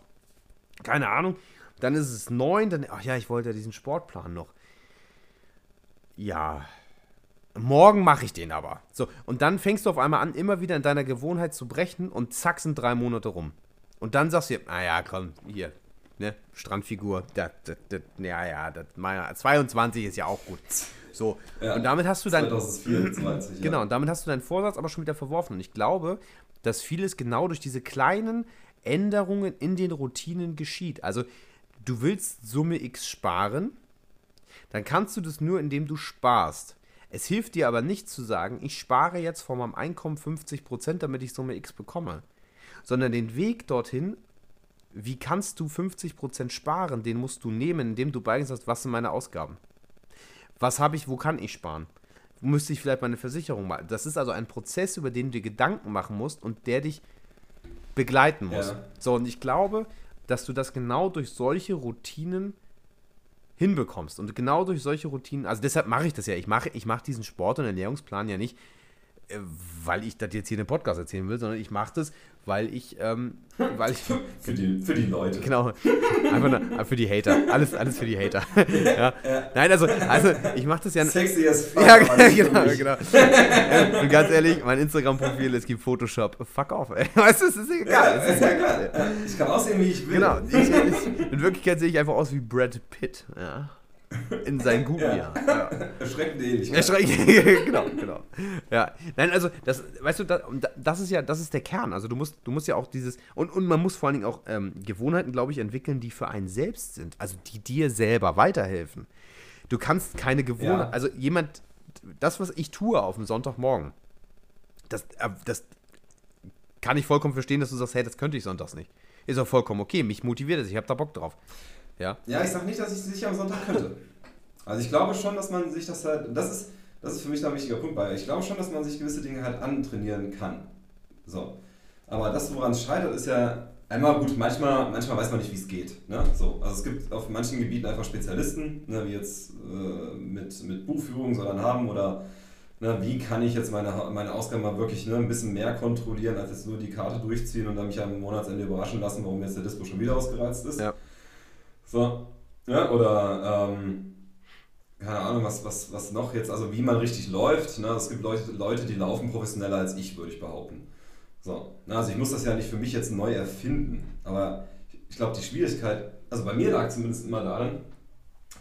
Keine Ahnung. Dann ist es neun, dann, ach ja, ich wollte ja diesen Sportplan noch. Ja, Morgen mache ich den aber. So, und dann fängst du auf einmal an, immer wieder in deiner Gewohnheit zu brechen und zack sind drei Monate rum. Und dann sagst du, naja, komm, hier, ne, Strandfigur, das, das, das, ja, ja, das, 22 ist ja auch gut. So, ja, und damit hast du dann. 2024, ja. Genau, und damit hast du deinen Vorsatz aber schon wieder verworfen. Und ich glaube, dass vieles genau durch diese kleinen Änderungen in den Routinen geschieht. Also, du willst Summe X sparen, dann kannst du das nur, indem du sparst. Es hilft dir aber nicht zu sagen, ich spare jetzt von meinem Einkommen 50%, damit ich Summe X bekomme sondern den Weg dorthin, wie kannst du 50% sparen, den musst du nehmen, indem du beigesagt hast, was sind meine Ausgaben? Was habe ich, wo kann ich sparen? Wo müsste ich vielleicht meine Versicherung machen? Das ist also ein Prozess, über den du dir Gedanken machen musst und der dich begleiten muss. Ja. So, und ich glaube, dass du das genau durch solche Routinen hinbekommst. Und genau durch solche Routinen, also deshalb mache ich das ja. Ich mache ich mach diesen Sport- und Ernährungsplan ja nicht, weil ich das jetzt hier in einem Podcast erzählen will, sondern ich mache das, weil ich, ähm, weil ich für, die, für die Leute. Genau. Einfach nur, für die Hater. Alles, alles für die Hater. ja. Ja. Nein, also, also ich mache das ja. Sexy as fuck. Ja, genau, genau. Und ganz ehrlich, mein Instagram-Profil, es gibt Photoshop. Fuck off, ey. Weißt du, es ist egal. Ja, ist klar. Ich kann aussehen, wie ich will. Genau. Ich, ich, in Wirklichkeit sehe ich einfach aus wie Brad Pitt. Ja. In seinen guten ja. Ja. Erschreckend ähnlich. Erschreckend, genau, genau. Ja, nein, also, das, weißt du, das, das, ist ja, das ist der Kern. Also, du musst, du musst ja auch dieses, und, und man muss vor allen Dingen auch ähm, Gewohnheiten, glaube ich, entwickeln, die für einen selbst sind. Also, die dir selber weiterhelfen. Du kannst keine Gewohnheit, ja. also jemand, das, was ich tue auf dem Sonntagmorgen, das, äh, das kann ich vollkommen verstehen, dass du sagst, hey, das könnte ich sonntags nicht. Ist auch vollkommen okay, mich motiviert es, ich habe da Bock drauf. Ja, ja ich sag nicht, dass ich es nicht am Sonntag könnte. Also ich glaube schon, dass man sich das halt, das ist, das ist für mich ein wichtiger Punkt, weil ich glaube schon, dass man sich gewisse Dinge halt antrainieren kann. So. Aber das, woran es scheitert, ist ja einmal gut, manchmal, manchmal weiß man nicht, wie es geht. Ne? So, also es gibt auf manchen Gebieten einfach Spezialisten, ne, wie jetzt äh, mit, mit Buchführung soll dann haben oder ne, wie kann ich jetzt meine, meine Ausgaben mal wirklich ne, ein bisschen mehr kontrollieren, als jetzt nur die Karte durchziehen und dann mich am Monatsende überraschen lassen, warum jetzt der Dispo schon wieder ausgereizt ist. Ja. So, ja, oder ähm, keine Ahnung, was, was, was noch jetzt, also wie man richtig läuft. Ne? Es gibt Leute, Leute, die laufen professioneller als ich, würde ich behaupten. So, ne? also ich muss das ja nicht für mich jetzt neu erfinden, aber ich glaube, die Schwierigkeit, also bei mir lag zumindest immer darin,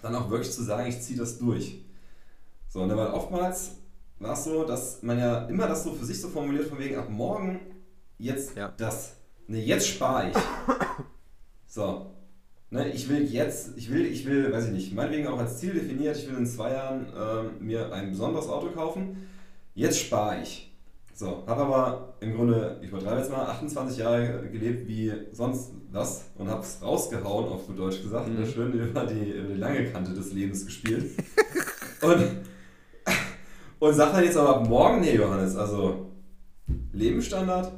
dann auch wirklich zu sagen, ich ziehe das durch. So, ne? weil oftmals war es so, dass man ja immer das so für sich so formuliert, von wegen ab morgen jetzt ja. das. Ne, jetzt spare ich. So, Ne, ich will jetzt, ich will, ich will, weiß ich nicht, meinetwegen auch als Ziel definiert, ich will in zwei Jahren äh, mir ein besonderes Auto kaufen. Jetzt spare ich. So, habe aber im Grunde, ich übertreibe jetzt mal, 28 Jahre gelebt wie sonst was und habe es rausgehauen, auf gut Deutsch gesagt, mhm. schön über die, über die lange Kante des Lebens gespielt. Und, und sagt dann jetzt aber ab morgen, nee, Johannes, also Lebensstandard,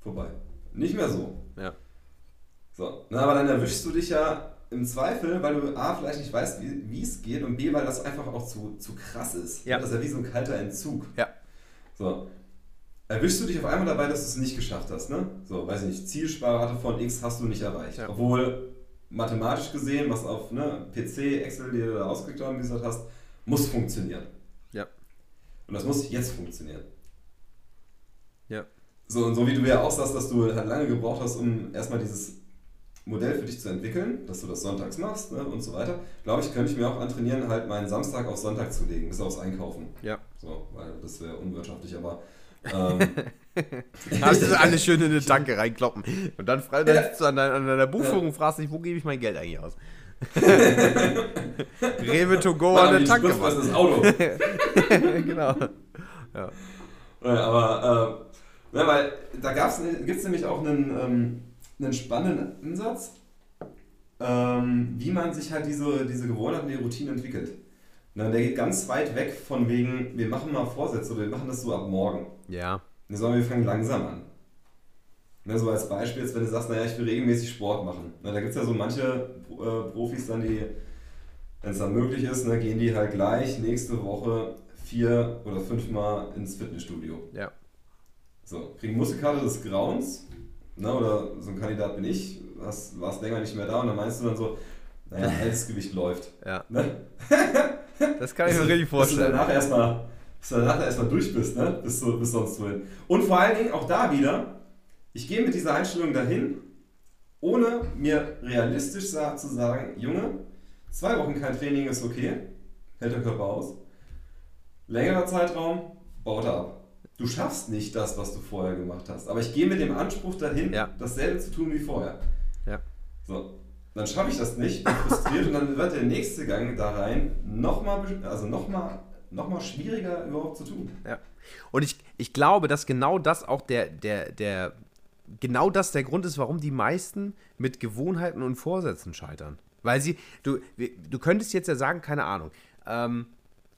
vorbei. Nicht mehr so. Ja. So, na, aber dann erwischst du dich ja im Zweifel, weil du A, vielleicht nicht weißt, wie es geht und B, weil das einfach auch zu, zu krass ist. Ja. Das ist ja wie so ein kalter Entzug. Ja. So. Erwischst du dich auf einmal dabei, dass du es nicht geschafft hast, ne? So, weiß ich nicht, Zielsparrate von X hast du nicht erreicht. Ja. Obwohl mathematisch gesehen, was auf ne, PC, Excel, die du da ausgeklickt haben, wie gesagt hast, muss funktionieren. Ja. Und das muss jetzt funktionieren. Ja. So, und so wie du ja auch sagst, dass du halt lange gebraucht hast, um erstmal dieses Modell für dich zu entwickeln, dass du das sonntags machst ne, und so weiter, glaube ich, könnte ich mir auch antrainieren, halt meinen Samstag auf Sonntag zu legen, bis aufs Einkaufen. Ja. So, weil das wäre unwirtschaftlich, aber. Ähm, Hast du alles schön in eine Tanke reinkloppen. Und dann sitzt du an deiner, an deiner Buchführung und fragst dich, wo gebe ich mein Geld eigentlich aus? Rewe to go an Mann, der die Tanke. Was das Auto? genau. Ja, aber, äh, ja, weil da gibt es nämlich auch einen, ähm, einen spannenden Ansatz, ähm, wie man sich halt diese, diese Gewohnheiten, die Routine entwickelt. Na, der geht ganz weit weg von wegen, wir machen mal Vorsätze oder wir machen das so ab morgen. Ja. Ne, sondern wir fangen langsam an. Ne, so als Beispiel, jetzt, wenn du sagst, naja, ich will regelmäßig Sport machen. Na, da gibt es ja so manche äh, Profis dann, die, wenn es dann möglich ist, ne, gehen die halt gleich nächste Woche vier oder fünfmal ins Fitnessstudio. Ja. So, kriegen Muskelkater des Grauens, ne, oder so ein Kandidat bin ich, hast, warst länger nicht mehr da und dann meinst du dann so, naja, altes Gewicht läuft. Ja. Ne? Das kann ich mir richtig Dass du vorstellen. danach erstmal, dass du danach erstmal durch bist, ne? bis, du, bis sonst wohin. Und vor allen Dingen auch da wieder, ich gehe mit dieser Einstellung dahin, ohne mir realistisch zu sagen, Junge, zwei Wochen kein Training ist okay, hält der Körper aus. Längerer Zeitraum, baut er ab. Du schaffst nicht das, was du vorher gemacht hast. Aber ich gehe mit dem Anspruch dahin, Ja. dasselbe zu tun wie vorher. Ja. So, dann schaffe ich das nicht, bin frustriert und dann wird der nächste Gang da rein nochmal also noch mal, noch mal schwieriger überhaupt zu tun. Und ich, ich glaube, dass genau das auch der, der, der, genau das der Grund ist, warum die meisten mit Gewohnheiten und Vorsätzen scheitern. Weil sie, du, du könntest jetzt ja sagen, keine Ahnung, ähm,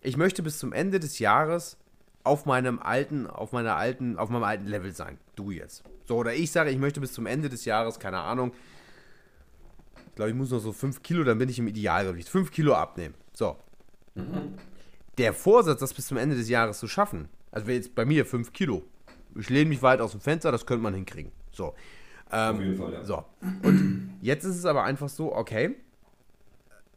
ich möchte bis zum Ende des Jahres auf meinem alten, auf meiner alten, auf meinem alten Level sein. Du jetzt. So, oder ich sage, ich möchte bis zum Ende des Jahres, keine Ahnung, ich glaube, ich muss noch so 5 Kilo, dann bin ich im Idealgewicht. 5 Kilo abnehmen. So. Der Vorsatz, das bis zum Ende des Jahres zu schaffen, also wäre jetzt bei mir 5 Kilo. Ich lehne mich weit aus dem Fenster, das könnte man hinkriegen. So. Ähm, Auf jeden Fall, ja. so. Und jetzt ist es aber einfach so, okay,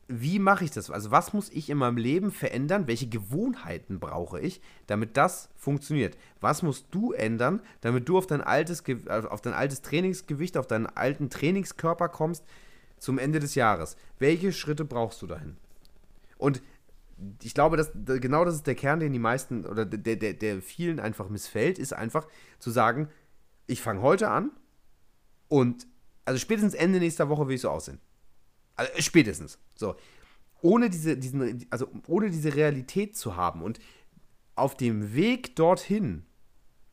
wie mache ich das? Also was muss ich in meinem Leben verändern? Welche Gewohnheiten brauche ich, damit das funktioniert? Was musst du ändern, damit du auf dein altes, Ge- auf dein altes Trainingsgewicht, auf deinen alten Trainingskörper kommst zum Ende des Jahres? Welche Schritte brauchst du dahin? Und ich glaube, dass da- genau das ist der Kern, den die meisten oder der, der, der vielen einfach missfällt, ist einfach zu sagen, ich fange heute an und also spätestens Ende nächster Woche will ich so aussehen. Also spätestens. So. Ohne diese, diesen, also ohne diese Realität zu haben und auf dem Weg dorthin,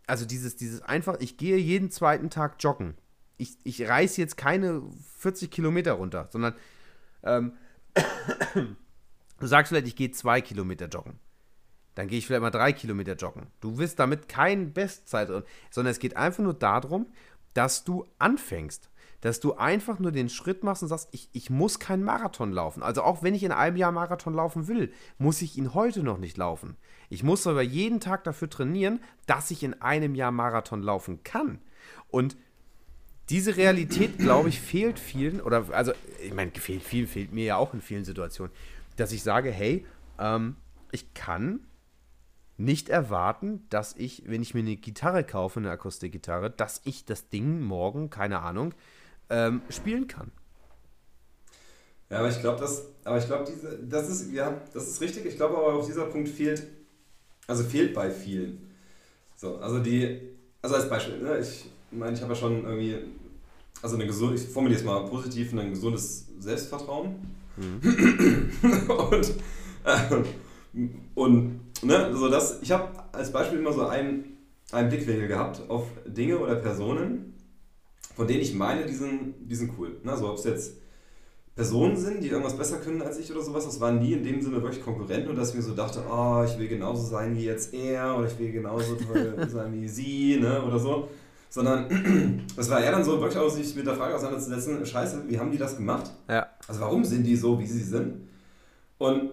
also dieses, dieses einfach, ich gehe jeden zweiten Tag joggen. Ich, ich reiße jetzt keine 40 Kilometer runter, sondern ähm, du sagst vielleicht, ich gehe zwei Kilometer joggen. Dann gehe ich vielleicht mal drei Kilometer joggen. Du wirst damit kein Bestzeit, sondern es geht einfach nur darum, dass du anfängst. Dass du einfach nur den Schritt machst und sagst, ich, ich muss keinen Marathon laufen. Also auch wenn ich in einem Jahr Marathon laufen will, muss ich ihn heute noch nicht laufen. Ich muss aber jeden Tag dafür trainieren, dass ich in einem Jahr Marathon laufen kann. Und diese Realität, glaube ich, fehlt vielen, oder also, ich meine, fehlt vielen, fehlt mir ja auch in vielen Situationen, dass ich sage, hey, ähm, ich kann nicht erwarten, dass ich, wenn ich mir eine Gitarre kaufe, eine Akustikgitarre, dass ich das Ding morgen, keine Ahnung, ähm, spielen kann. Ja, aber ich glaube, das, aber ich glaube, diese, das ist, ja, das ist richtig. Ich glaube aber auch dieser Punkt fehlt, also fehlt bei vielen. So, also die, also als Beispiel, ne, ich meine, ich habe ja schon irgendwie, also eine gesunde, ich formuliere es mal positiv, ein gesundes Selbstvertrauen. und, äh, und, ne, so das, ich habe als Beispiel immer so einen, einen Blickwinkel gehabt auf Dinge oder Personen, von denen ich meine, die sind, die sind cool. Ne, so ob es jetzt Personen sind, die irgendwas besser können als ich oder sowas. Das waren nie in dem Sinne wirklich Konkurrenten und dass ich mir so dachte, oh, ich will genauso sein wie jetzt er oder ich will genauso toll sein wie sie, ne, oder so. Sondern das war eher dann so wirklich auch, sich mit der Frage auseinanderzusetzen, scheiße, wie haben die das gemacht? Ja. Also warum sind die so, wie sie sind? Und ne,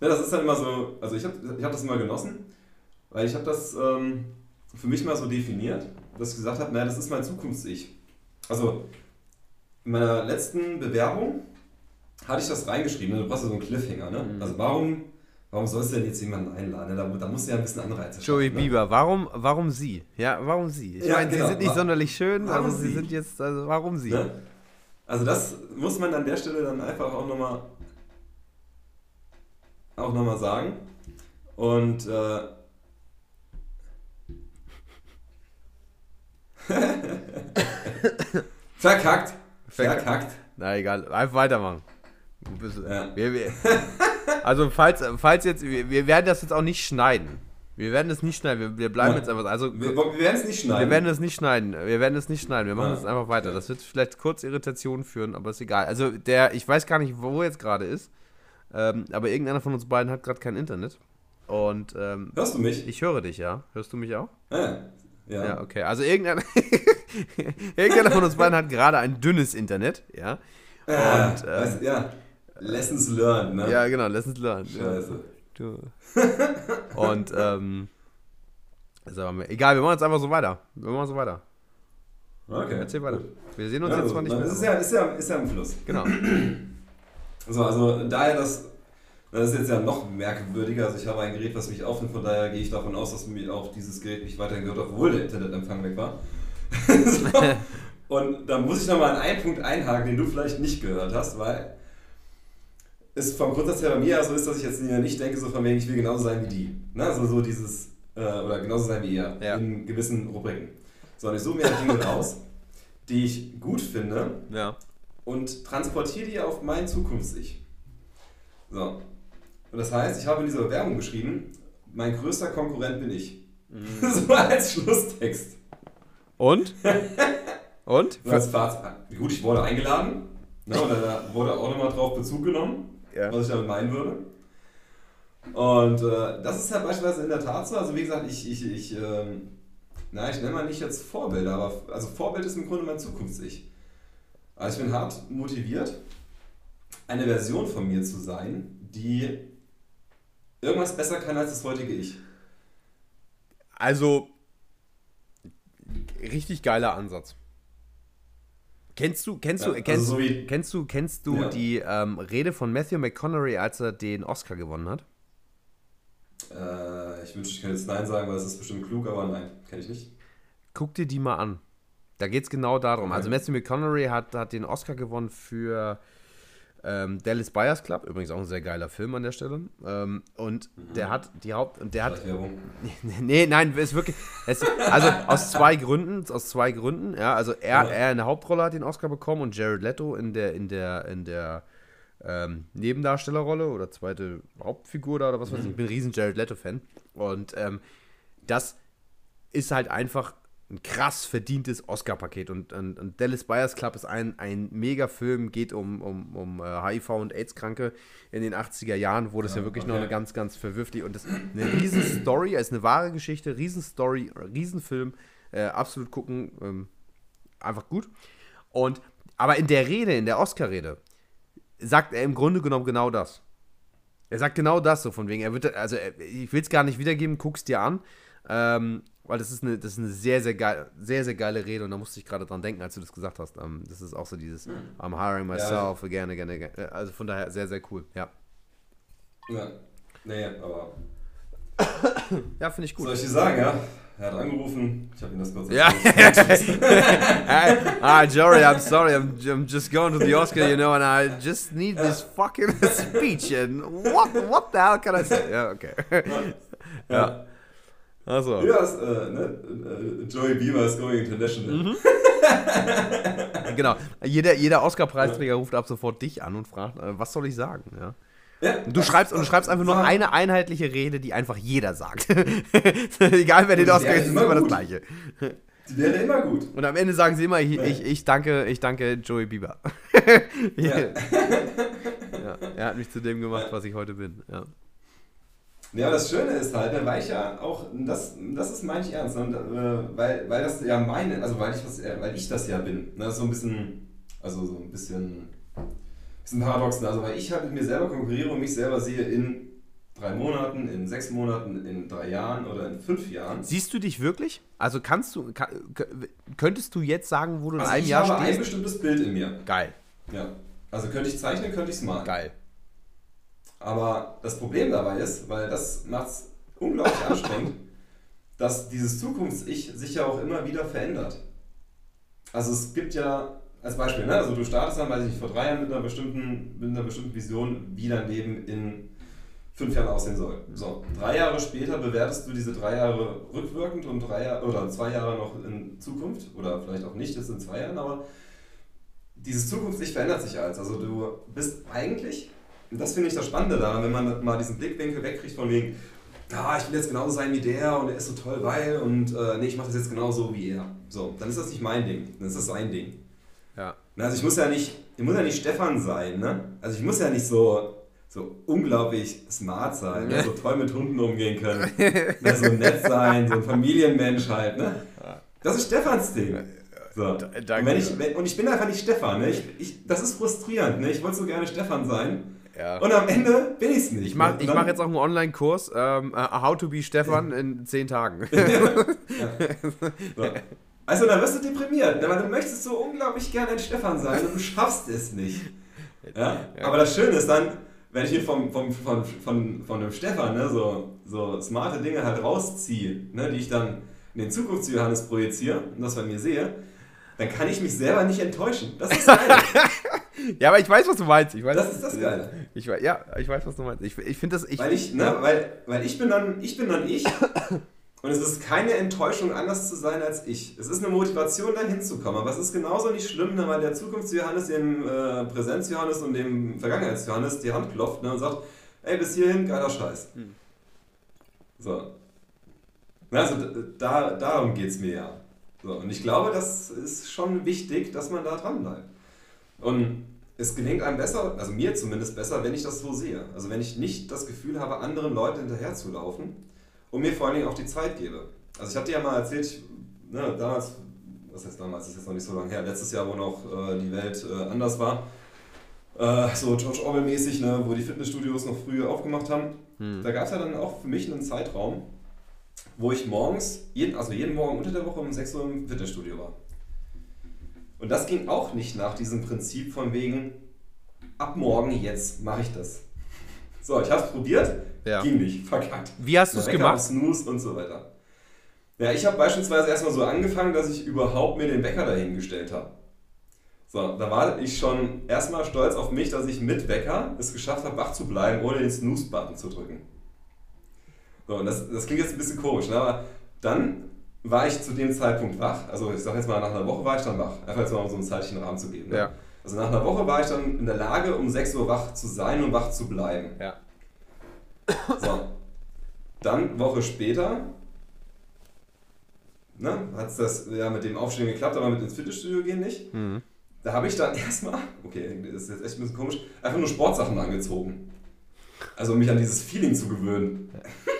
das ist dann immer so, also ich habe ich hab das immer genossen, weil ich habe das ähm, für mich mal so definiert, dass ich gesagt habe, naja, das ist mein Zukunfts-Ich. Also in meiner letzten Bewerbung hatte ich das reingeschrieben, ne? du brauchst ja so einen Cliffhanger, ne? Mhm. Also warum, warum sollst du denn jetzt jemanden einladen? Ne? Da, da musst du ja ein bisschen Anreize Joey schaffen, ne? Bieber, warum, warum sie? Ja, warum sie? Ich Ja, meine, genau. sie sind nicht sonderlich schön, also sie sie? sind jetzt, also warum sie? Ne? Also das muss man an der Stelle dann einfach auch nochmal auch noch mal sagen. Und äh, verkackt. Verkackt. Na egal, einfach weitermachen. Ja. wir, wir, also falls, falls jetzt, wir, wir werden das jetzt auch nicht schneiden. Wir werden das nicht schneiden, wir, wir bleiben Ja. jetzt einfach, also Wir, werden es nicht schneiden. Wir werden es nicht schneiden. Wir werden es nicht schneiden. Wir machen Ja. es einfach weiter. Das wird vielleicht kurz Irritationen führen, aber ist egal. Also der, ich weiß gar nicht, wo er jetzt gerade ist. Ähm, aber irgendeiner von uns beiden hat gerade kein Internet. Und ähm, Hörst du mich? ich höre dich, ja. Hörst du mich auch? Ja. ja. Ja, okay. Also irgendeiner, irgendeiner von uns beiden hat gerade ein dünnes Internet, ja. Ja, Und, ähm, weißt, ja. Lessons learned, ne? Ja, genau, lessons learned. Scheiße. Du. Und ähm, mir- egal, wir machen jetzt einfach so weiter. Wir machen so weiter. Okay. Erzähl weiter. Wir sehen uns Ja, jetzt zwar nicht mehr. ist, ja, ist, ja, ist ja im Fluss. Genau. So, also daher das, das ist jetzt ja noch merkwürdiger. Also ich habe ein Gerät, was mich aufnimmt, von daher gehe ich davon aus, dass mir auch dieses Gerät mich weiterhin gehört, obwohl der Internetempfang weg war. so. Und da muss ich nochmal an einen Punkt einhaken, den du vielleicht nicht gehört hast, weil es vom Grundsatz her bei mir so ist, dass ich jetzt nicht denke, so von wegen, ich will genauso sein wie die. Ne? Also so dieses, äh, oder genauso sein wie ihr, Ja. in gewissen Rubriken. Sondern ich suche mir halt Dinge raus, die ich gut finde Ja. und transportiere die auf mein Zukunfts-Ich. So. Und das heißt, ich habe in dieser Bewerbung geschrieben, mein größter Konkurrent bin ich. So als Schlusstext. Und? Und? Als Fazit. Gut, ich wurde eingeladen. Ne, und da wurde auch nochmal drauf Bezug genommen, Ja. was ich damit meinen würde. Und äh, das ist ja beispielsweise in der Tat so. Also wie gesagt, ich, ich, ich, ähm, na, ich nenne mal nicht jetzt Vorbilder, aber also Vorbild ist im Grunde mein Zukunfts-Ich. Also ich bin hart motiviert, eine Version von mir zu sein, die irgendwas besser kann als das heutige Ich. Also, richtig geiler Ansatz. Kennst du, kennst du, Ja, also kennst, so wie- kennst du, kennst du Ja. die ähm, Rede von Matthew McConaughey, als er den Oscar gewonnen hat? Äh, ich wünschte, ich könnte jetzt Nein sagen, weil es ist bestimmt klug, aber nein, kenne ich nicht. Guck dir die mal an. Da geht es genau darum. Okay. Also Matthew McConaughey hat, hat den Oscar gewonnen für ähm, Dallas Buyers Club, übrigens auch ein sehr geiler Film an der Stelle. Ähm, und der hat die Haupt und der hat. Nee, nein, ist wirklich. Es, also aus zwei Gründen, aus zwei Gründen, ja. Also er, Ja. er in der Hauptrolle hat den Oscar bekommen und Jared Leto in der, in der, in der ähm, Nebendarstellerrolle oder zweite Hauptfigur da oder was weiß ich. Ich bin ein riesen Jared Leto-Fan. Und ähm, das ist halt einfach ein krass verdientes Oscar-Paket. Und, und, und Dallas Buyers Club ist ein, ein Mega-Film, geht um, um, um äh, HIV- und AIDS-Kranke in den 80er Jahren, wo das ja, Ja, wirklich noch okay. eine ganz, ganz verwirflich und das eine riesen Story, ist eine wahre Geschichte, riesen Story, riesen Film, äh, absolut gucken, ähm, einfach gut. Und aber in der Rede, in der Oscar-Rede, sagt er im Grunde genommen genau das. Er sagt genau das so von wegen, er wird, also er, ich will es gar nicht wiedergeben, guck's dir an, ähm, weil das ist eine, das ist eine sehr, sehr geil, sehr, sehr geile Rede und da musste ich gerade dran denken, als du das gesagt hast. Ähm, das ist auch so dieses I'm hiring myself again, again, again. Äh, Also von daher sehr, sehr cool, ja. Ja. Nee, aber. Ja, finde ich gut. Soll ich dir sagen, ja? Er hat angerufen, ich habe ihm das kurz Ja. Hi, Jory, I'm sorry, I'm, I'm just going to the Oscar, you know, and I just need this fucking speech, and what, what the hell can I say? Ja, okay. Ja. Also. Ja, das, äh, ne? äh, Joey Beaver is going international. Mhm. Genau. Jeder, jeder Oscar-Preisträger ruft ab sofort dich an und fragt, äh, was soll ich sagen? Ja. Ja, du schreibst, und du schreibst einfach nur eine einheitliche Rede, die einfach jeder sagt. Egal wer den Oscar ist, ist immer immer das gut. Gleiche. Die wäre immer gut. Und am Ende sagen sie immer, ich, ich, ich, danke, ich danke Joey Bieber. Ja. Ja, er hat mich zu dem gemacht, was ich heute bin. Ja. Ja, das Schöne ist halt, ne, weil ich ja auch, das, das ist mein ich ernst, ne, äh, weil, weil das ja meine, also weil ich, was, äh, weil ich das ja bin. Ne, das ist so ein bisschen, also so ein bisschen, bisschen paradox, ne, also weil ich halt mit mir selber konkurriere und mich selber sehe in drei Monaten, in sechs Monaten, in drei Jahren oder in fünf Jahren. Siehst du dich wirklich? Also kannst du, kann, könntest du jetzt sagen, wo du in Also einem ich Jahr habe ein stehst? bestimmtes Bild in mir. Geil, Ja. Also könnte ich zeichnen, könnte ich es malen. geil. Aber das Problem dabei ist, weil das macht es unglaublich anstrengend, dass dieses Zukunfts-Ich sich ja auch immer wieder verändert. Also es gibt ja, als Beispiel, ne? also du startest dann, weiß ich nicht, vor drei Jahren mit einer bestimmten, mit einer bestimmten Vision, wie dein Leben in fünf Jahren aussehen soll. So, drei Jahre später bewertest du diese drei Jahre rückwirkend und drei Jahre oder zwei Jahre noch in Zukunft oder vielleicht auch nicht, das sind zwei Jahren, aber dieses Zukunfts-Ich verändert sich als. Also du bist eigentlich, das finde ich das Spannende daran, wenn man mal diesen Blickwinkel wegkriegt von wegen, ah, ich will jetzt genauso sein wie der und er ist so toll, weil und äh, nee, ich mache das jetzt genauso wie er. So, dann ist das nicht mein Ding, dann ist das sein Ding. Ja. Na, Also ich muss ja nicht, ich muss ja nicht Stefan sein, ne? Also ich muss ja nicht so, so unglaublich smart sein, ne? so toll mit Hunden umgehen können, ne? so nett sein, so ein Familienmensch halt, ne? Das ist Stefans Ding. So. Und, ich, und ich bin einfach nicht Stefan, ne? Ich, ich, das ist frustrierend, ne? Ich wollte so gerne Stefan sein Ja. und am Ende bin ich es nicht. Ich mache ne? ich mach jetzt auch einen Online-Kurs, ähm, äh, How to be Stefan in zehn Tagen. So. Also dann wirst du deprimiert, weil du möchtest so unglaublich gerne ein Stefan sein und du schaffst es nicht. Ja? Ja. Aber das Schöne ist dann, wenn ich hier vom, vom, von, von, von dem Stefan ne, so, so smarte Dinge halt rausziehe, ne, die ich dann in den Zukunfts-Johannes projiziere und das bei mir sehe, dann kann ich mich selber nicht enttäuschen. Das ist geil. ja, aber ich weiß, was du meinst. Ich weiß, Das ist das Geile. Ich, ja, ich weiß, was du meinst. Ich, ich finde das. Ich, weil ich, ne, weil, weil ich bin dann, ich bin dann ich und es ist keine Enttäuschung, anders zu sein als ich. Es ist eine Motivation, da hinzukommen. Aber es ist genauso nicht schlimm, ne, weil der Zukunfts-Johannes dem äh, Präsenz-Johannes und dem Vergangenheits-Johannes die Hand klopft ne, und sagt, ey, bis hierhin, geiler Scheiß. Hm. So. Also da, darum geht es mir ja. So, und ich glaube, das ist schon wichtig, dass man da dran bleibt. Und es gelingt einem besser, also mir zumindest besser, wenn ich das so sehe. Also wenn ich nicht das Gefühl habe, anderen Leuten hinterherzulaufen und mir vor allen Dingen auch die Zeit gebe. Also ich hatte ja mal erzählt, ich, ne, damals, was heißt damals, das ist jetzt noch nicht so lange her, letztes Jahr, wo noch äh, die Welt äh, anders war, äh, so George Orwell-mäßig, ne, wo die Fitnessstudios noch früher aufgemacht haben, Hm. da gab es ja dann auch für mich einen Zeitraum, wo ich morgens, jeden, also jeden Morgen unter der Woche um 6 Uhr im Fitnessstudio war. Und das ging auch nicht nach diesem Prinzip von wegen, ab morgen jetzt mache ich das. So, ich habe es probiert, Ja. ging nicht, verkackt. Wie hast du es gemacht? Snooze und so weiter. Ja, ich habe beispielsweise erstmal so angefangen, dass ich überhaupt mir den Wecker dahingestellt habe. So, da war ich schon erstmal stolz auf mich, dass ich mit Wecker es geschafft habe, wach zu bleiben, ohne den Snooze-Button zu drücken. So, und das, das klingt jetzt ein bisschen komisch, ne? aber dann war ich zu dem Zeitpunkt wach. Also ich sage jetzt mal, nach einer Woche war ich dann wach. Einfach jetzt mal um so einen zeitlichen Rahmen zu geben. Ne? Ja. Also nach einer Woche war ich dann in der Lage, um 6 Uhr wach zu sein und wach zu bleiben. Ja. So. Dann, Woche später, ne, hat es das ja mit dem Aufstehen geklappt, aber mit ins Fitnessstudio gehen nicht. Mhm. Da habe ich dann erstmal, okay, das ist jetzt echt ein bisschen komisch, einfach nur Sportsachen angezogen. Also um mich an dieses Feeling zu gewöhnen. Ja,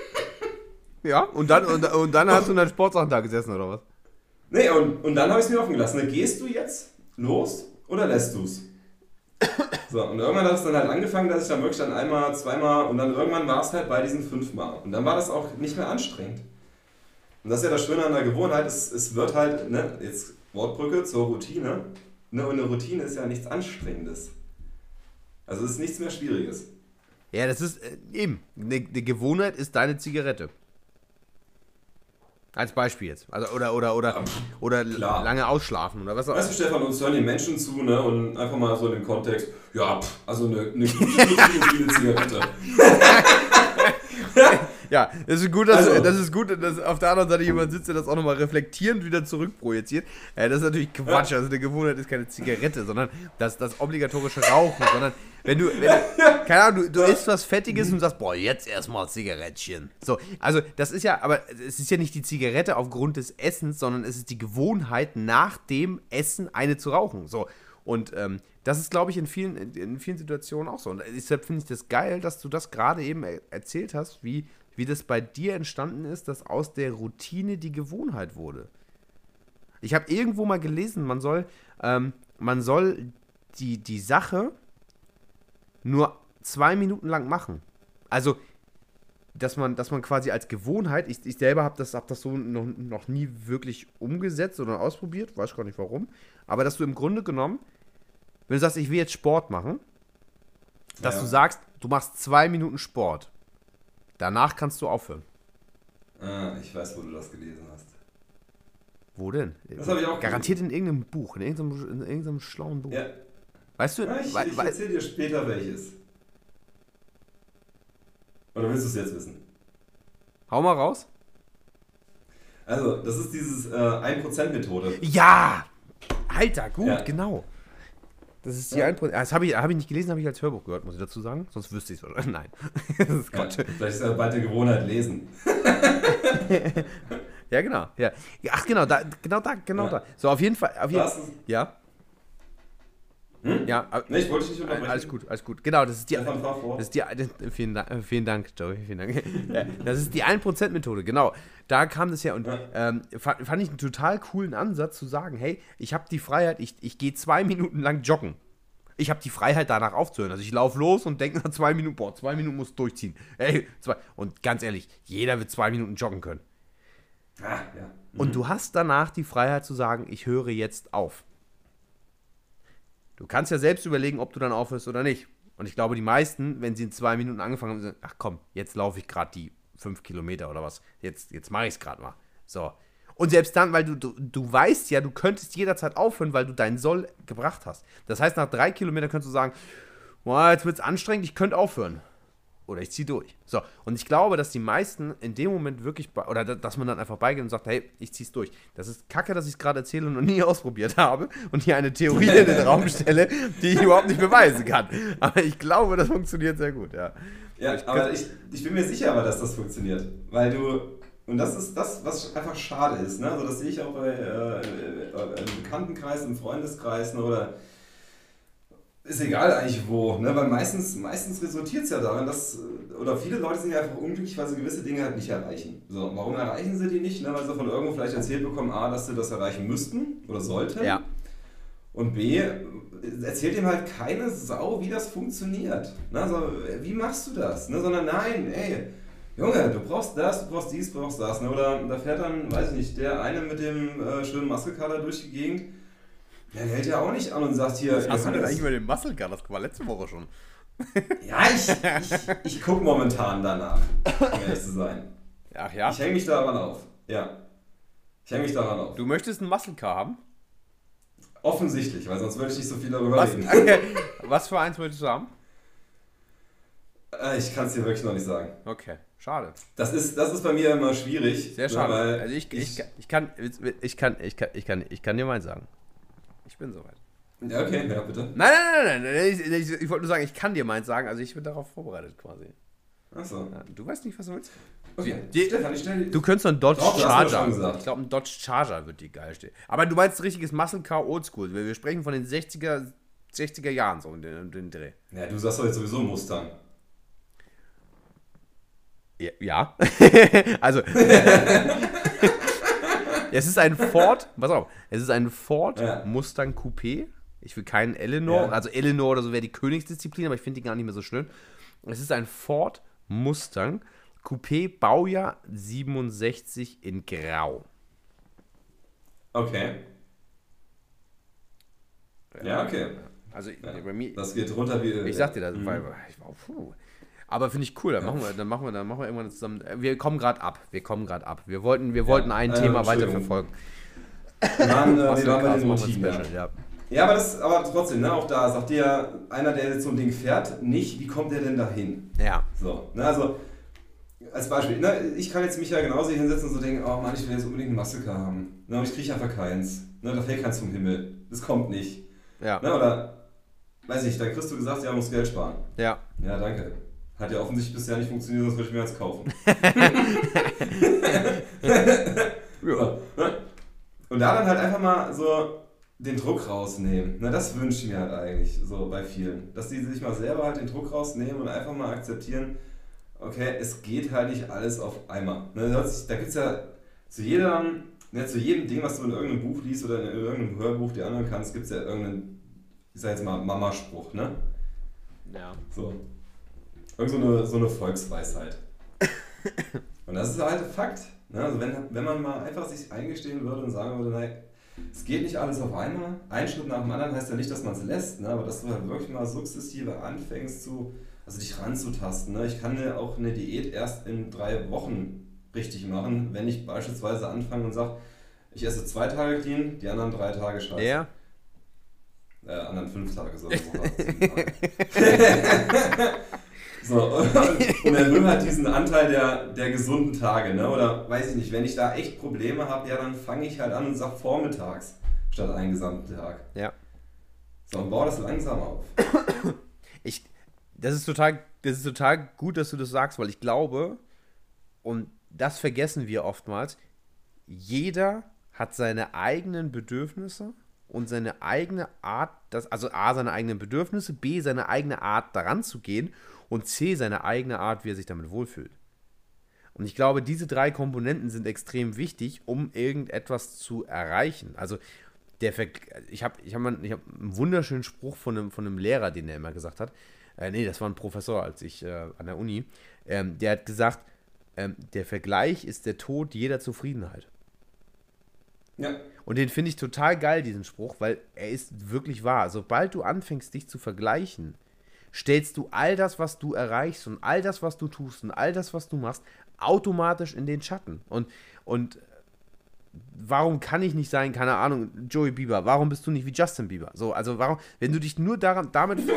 und dann, und, und dann hast du in deinen Sportsachen da gesessen, oder was? Nee, und, und dann habe ich es mir offen gelassen. Ne, gehst du jetzt los oder lässt du es? So, und irgendwann hat es dann halt angefangen, dass ich dann wirklich dann einmal, zweimal und dann irgendwann war es halt bei diesen fünfmal. Und dann war das auch nicht mehr anstrengend. Und das ist ja das Schöne an der Gewohnheit, es, es wird halt, ne, jetzt Wortbrücke zur Routine. Ne, und eine Routine ist ja nichts Anstrengendes. Also es ist nichts mehr Schwieriges. Ja, das ist äh, eben. Eine eine Gewohnheit ist deine Zigarette. Als Beispiel jetzt. Also, oder oder, oder, oder klar. lange ausschlafen oder was auch Weißt du, Stefan, uns hören die Menschen zu, ne? Und einfach mal so in dem Kontext, ja, pff, also eine, eine gute eine Zigarette. Ja, das ist gut, dass, Also- das ist gut, dass auf der anderen Seite jemand sitzt, der das auch nochmal reflektierend wieder zurückprojiziert. Das ist natürlich Quatsch. Also eine Gewohnheit ist keine Zigarette, sondern das, das obligatorische Rauchen, sondern wenn du, wenn du, keine Ahnung, du, du isst was Fettiges und sagst, boah, jetzt erstmal Zigarettchen. So, also das ist ja, aber es ist ja nicht die Zigarette aufgrund des Essens, sondern es ist die Gewohnheit, nach dem Essen eine zu rauchen. So, und ähm, das ist, glaube ich, in vielen, in vielen Situationen auch so. Und deshalb finde ich das geil, dass du das gerade eben erzählt hast, wie, wie das bei dir entstanden ist, dass aus der Routine die Gewohnheit wurde. Ich habe irgendwo mal gelesen, man soll, ähm, man soll die, die Sache nur zwei Minuten lang machen. Also, dass man, dass man quasi als Gewohnheit, ich, ich selber habe das, hab das so noch, noch nie wirklich umgesetzt oder ausprobiert, weiß gar nicht warum, aber dass du im Grunde genommen wenn du sagst, ich will jetzt Sport machen, dass ja. du sagst, du machst zwei Minuten Sport. Danach kannst du aufhören. Ah, ich weiß, wo du das gelesen hast. Wo denn? Das habe ich auch Garantiert gelesen. in irgendeinem Buch, in irgendeinem, in irgendeinem schlauen Buch. Ja. Weißt du? Ja, ich, ich erzähle dir später welches. Oder willst du es jetzt wissen? Hau mal raus. Also, das ist dieses äh, 1%-Methode. Ja! Alter, gut, ja. genau. Das ist die ja. 1%. Das habe ich, hab ich nicht gelesen, habe ich als Hörbuch gehört, muss ich dazu sagen. Sonst wüsste ich es. Nein. das ist. Ja, vielleicht ist ja bald die Gewohnheit lesen. ja, genau. Ja. Ach, genau, da, genau da, genau ja. da. So, auf jeden Fall. Auf jeden, ja. Hm? Ja, nee, ich wollte dich nicht unterbrechen. Alles gut, alles gut. Genau, das ist die. Das ist die vielen, Dank, vielen Dank, Joey. Vielen Dank. das ist die 1%-Methode, genau. Da kam das her und ja. ähm, fand, fand, ich einen total coolen Ansatz zu sagen: hey, ich habe die Freiheit, ich, ich gehe zwei Minuten lang joggen. Ich habe die Freiheit, danach aufzuhören. Also ich laufe los und denke nach zwei Minuten, boah, zwei Minuten muss durchziehen. Ey, zwei. Und ganz ehrlich, jeder wird zwei Minuten joggen können. Ah, ja. mhm. Und du hast danach die Freiheit zu sagen, ich höre jetzt auf. Du kannst ja selbst überlegen, ob du dann aufhörst oder nicht. Und ich glaube, die meisten, wenn sie in zwei Minuten angefangen haben, sagen, ach komm, jetzt laufe ich gerade die fünf Kilometer oder was. Jetzt, jetzt mache ich es gerade mal. So. Und selbst dann, weil du, du, du weißt ja, du könntest jederzeit aufhören, weil du deinen Soll gebracht hast. Das heißt, nach drei Kilometern könntest du sagen, boah, jetzt wird es anstrengend, ich könnte aufhören oder ich ziehe durch. So, und ich glaube, dass die meisten in dem Moment wirklich, oder dass man dann einfach beigeht und sagt, hey, ich zieh's durch. Das ist kacke, dass ich es gerade erzähle und noch nie ausprobiert habe und hier eine Theorie in den Raum stelle, die ich überhaupt nicht beweisen kann. Aber ich glaube, das funktioniert sehr gut, ja. Ja, ich aber ich, ich bin mir sicher aber, dass das funktioniert. Weil du, und das ist das, was einfach schade ist, ne? Also das sehe ich auch bei äh, äh im Bekanntenkreis, im Freundeskreis ne? oder ist egal eigentlich wo, ne? weil meistens, meistens resultiert es ja daran, dass, oder viele Leute sind ja einfach unglücklich, weil sie gewisse Dinge halt nicht erreichen. So, warum erreichen sie die nicht? Ne? Weil sie von irgendwo vielleicht erzählt bekommen, A, dass sie das erreichen müssten oder sollten. Ja. Und B, erzählt ihm halt keine Sau, wie das funktioniert. Ne? Also, wie machst du das? Ne? Sondern nein, ey, Junge, du brauchst das, du brauchst dies, du brauchst das. Ne? Oder da fährt dann, weiß ich nicht, der eine mit dem äh, schönen Maskelkader durch die Gegend ja, der hält ja auch nicht an und sagt hier. Was hast du denn eigentlich mit dem Muscle Gun? Das war letzte Woche schon. ja, ich, ich, ich gucke momentan danach, um ehrlich zu sein. Ach ja? Ich hänge mich daran auf. Ja. Ich hänge mich daran auf. Du möchtest einen Muscle Car haben? Offensichtlich, weil sonst würde ich nicht so viel darüber was, reden. Okay. Was für eins möchtest du haben? Äh, ich kann es dir wirklich noch nicht sagen. Okay, schade. Das ist, das ist bei mir immer schwierig. Sehr schade. also ich, ich, ich, kann, ich, kann, ich, kann, ich, kann, ich kann dir mal sagen. Ich bin soweit. Ja, okay, ja, bitte. Nein, nein, nein, nein. Ich, ich, ich wollte nur sagen, ich kann dir meins sagen. Also ich bin darauf vorbereitet quasi. Achso. Ja, du weißt nicht, was du willst? Okay. Die, Stefan, ich stell, du könntest einen Dodge Doch, Charger. Ich glaube, ein Dodge Charger wird dir geil stehen. Aber du meinst richtiges Muscle Car Oldschool. Wir, wir sprechen von den 60er, 60er Jahren so in den, den Dreh. Ja, du sagst doch jetzt sowieso Mustang. Ja. ja. also. Es ist ein Ford, pass auf, es ist ein Ford ja. Mustang Coupé. Ich will keinen Eleanor, ja. also Eleanor oder so wäre die Königsdisziplin, aber ich finde die gar nicht mehr so schön. Es ist ein Ford Mustang Coupé Baujahr 67 in Grau. Okay. Ja, okay. Also ja, bei mir. Das geht runter wie. Ich sag dir das, mhm. weil ich war, puh, aber finde ich cool, dann machen wir, dann machen wir, dann machen wir irgendwann zusammen. Wir kommen gerade ab. Wir kommen gerade ab. Wir wollten, wir wollten ein äh, Thema weiterverfolgen. Wir waren, äh, wir waren bei den Motiven. Ja. ja. ja, aber, das, aber trotzdem, ne, auch da sagt dir einer, der jetzt so ein Ding fährt, nicht, wie kommt der denn dahin? Ja. So, ne, also als Beispiel, ne, ich kann jetzt mich ja genauso hinsetzen und so denken, oh Mann, ich will jetzt unbedingt einen Massaker haben. Ne, und ich kriege einfach keins. Ne, da fällt keins vom Himmel. Das kommt nicht. Ja. Ne, oder weiß ich, dann kriegst du gesagt, ja, muss Geld sparen. Ja. Ja, danke. Hat ja offensichtlich bisher nicht funktioniert, sonst würde ich mir eins kaufen. ne? Und da dann halt einfach mal so den Druck rausnehmen. Na, das wünsche ich mir halt eigentlich so bei vielen. Dass die sich mal selber halt den Druck rausnehmen und einfach mal akzeptieren, okay, es geht halt nicht alles auf einmal. Ne, da gibt es ja zu jedem, ne, zu jedem Ding, was du in irgendeinem Buch liest oder in irgendeinem Hörbuch dir anhören kannst, gibt es ja irgendeinen, ich sag jetzt mal, Mamaspruch, ne? Ja. So. Irgend so eine, so eine Volksweisheit. Und das ist halt ein Fakt. Ne? Also wenn, wenn man mal einfach sich eingestehen würde und sagen würde, nein, es geht nicht alles auf einmal. Ein Schritt nach dem anderen heißt ja nicht, dass man es lässt, ne? aber dass du halt wirklich mal sukzessive anfängst zu, also dich ranzutasten. Ne? Ich kann ja auch eine Diät erst in drei Wochen richtig machen, wenn ich beispielsweise anfange und sage, ich esse zwei Tage clean, die anderen drei Tage scheiße. Ja. Äh, anderen fünf Tage so. so, und, und er will halt diesen Anteil der, der gesunden Tage, ne? Oder weiß ich nicht, wenn ich da echt Probleme habe, ja, dann fange ich halt an und sage vormittags statt einen gesamten Tag. Ja. So, und baue das langsam auf. Ich, das ist total, das ist total gut, dass du das sagst, weil ich glaube, und das vergessen wir oftmals, jeder hat seine eigenen Bedürfnisse und seine eigene Art, das, also A, seine eigenen Bedürfnisse, B, seine eigene Art daran zu gehen und C, seine eigene Art, wie er sich damit wohlfühlt. Und ich glaube, diese drei Komponenten sind extrem wichtig, um irgendetwas zu erreichen. Also der Ver ich habe ich hab einen, hab einen wunderschönen Spruch von einem, von einem Lehrer, den er immer gesagt hat. Äh, nee, das war ein Professor, als ich äh, an der Uni. Ähm, der hat gesagt, ähm, der Vergleich ist der Tod jeder Zufriedenheit. Ja. Und den finde ich total geil, diesen Spruch, weil er ist wirklich wahr. Sobald du anfängst, dich zu vergleichen, stellst du all das, was du erreichst und all das, was du tust und all das, was du machst, automatisch in den Schatten. Und, und warum kann ich nicht sein, keine Ahnung, Joey Bieber, warum bist du nicht wie Justin Bieber? So, also warum, wenn du dich nur daran, damit.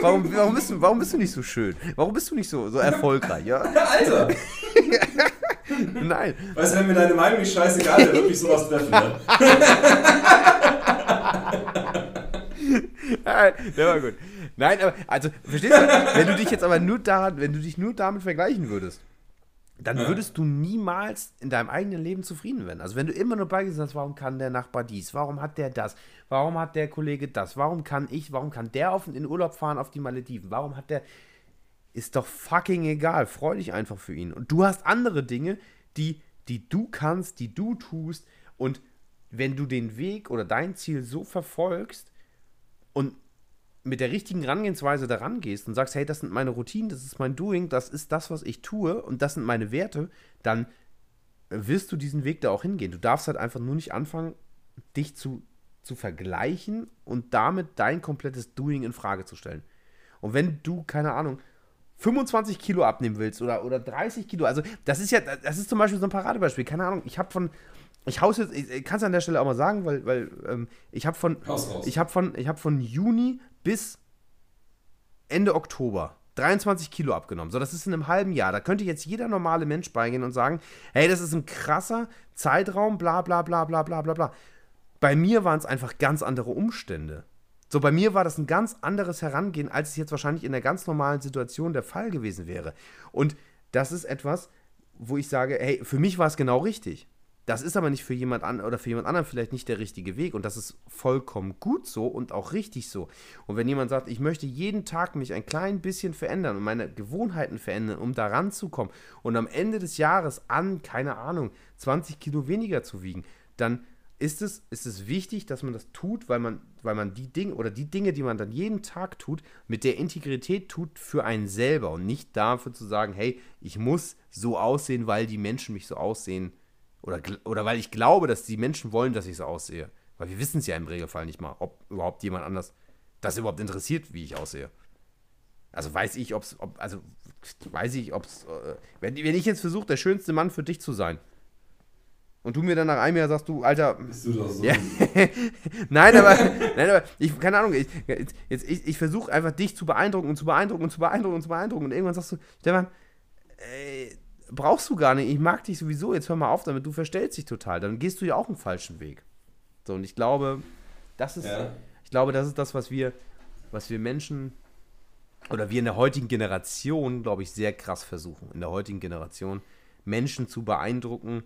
Warum, warum, bist du, warum bist du nicht so schön? Warum bist du nicht so, so erfolgreich? Ja? Alter! Nein. Weißt du, wenn mir deine Meinung nicht scheißegal wäre, würde ich sowas treffen, ne? Ja, Der war gut. Nein, aber, also, verstehst du, wenn du dich jetzt aber nur daran, wenn du dich nur damit vergleichen würdest, dann würdest du niemals in deinem eigenen Leben zufrieden werden. Also wenn du immer nur beigesetzt hast, warum kann der Nachbar dies, warum hat der das, warum hat der Kollege das, warum kann ich, warum kann der auf, in Urlaub fahren auf die Malediven, warum hat der, ist doch fucking egal, freu dich einfach für ihn. Und du hast andere Dinge, die, die du kannst, die du tust und wenn du den Weg oder dein Ziel so verfolgst und mit der richtigen Herangehensweise daran gehst und sagst, hey, das sind meine Routinen, das ist mein Doing, das ist das, was ich tue und das sind meine Werte, dann wirst du diesen Weg da auch hingehen. Du darfst halt einfach nur nicht anfangen, dich zu, zu vergleichen und damit dein komplettes Doing in Frage zu stellen. Und wenn du, keine Ahnung, 25 Kilo abnehmen willst oder, oder 30 Kilo, also das ist ja, das ist zum Beispiel so ein Paradebeispiel, keine Ahnung, ich habe von, ich haus jetzt, ich, ich kann es an der Stelle auch mal sagen, weil, weil ähm, ich habe von, ich habe von, ich von Juni bis Ende Oktober 23 Kilo abgenommen. So, das ist in einem halben Jahr. Da könnte jetzt jeder normale Mensch beigehen und sagen, hey, das ist ein krasser Zeitraum, bla bla bla bla bla bla bla. Bei mir waren es einfach ganz andere Umstände. So, bei mir war das ein ganz anderes Herangehen, als es jetzt wahrscheinlich in der ganz normalen Situation der Fall gewesen wäre. Und das ist etwas, wo ich sage, hey, für mich war es genau richtig. Das ist aber nicht für jemand an oder für jemand anderen vielleicht nicht der richtige Weg und das ist vollkommen gut so und auch richtig so. Und wenn jemand sagt, ich möchte jeden Tag mich ein klein bisschen verändern und meine Gewohnheiten verändern, um da ranzukommen und am Ende des Jahres an, keine Ahnung, 20 Kilo weniger zu wiegen, dann ist es, ist es wichtig, dass man das tut, weil man, weil man die Dinge oder die Dinge, die man dann jeden Tag tut, mit der Integrität tut für einen selber und nicht dafür zu sagen, hey, ich muss so aussehen, weil die Menschen mich so aussehen oder, oder weil ich glaube, dass die Menschen wollen, dass ich so aussehe. Weil wir wissen es ja im Regelfall nicht mal, ob überhaupt jemand anders das überhaupt interessiert, wie ich aussehe. Also weiß ich, ob's, ob, also weiß ich, ob es, äh, wenn, wenn ich jetzt versuche, der schönste Mann für dich zu sein und du mir dann nach einem Jahr sagst, du, Alter, Bist du doch so. ja. nein, aber, nein, aber ich, keine Ahnung, ich, jetzt, jetzt, ich, ich versuche einfach dich zu beeindrucken und zu beeindrucken und zu beeindrucken und zu beeindrucken und irgendwann sagst du, Stefan, ey, brauchst du gar nicht, ich mag dich sowieso, jetzt hör mal auf damit, du verstellst dich total, dann gehst du ja auch einen falschen Weg. So, und ich glaube, das ist, Ja. Ich glaube, das ist das, was wir, was wir Menschen oder wir in der heutigen Generation, glaube ich, sehr krass versuchen. In der heutigen Generation Menschen zu beeindrucken,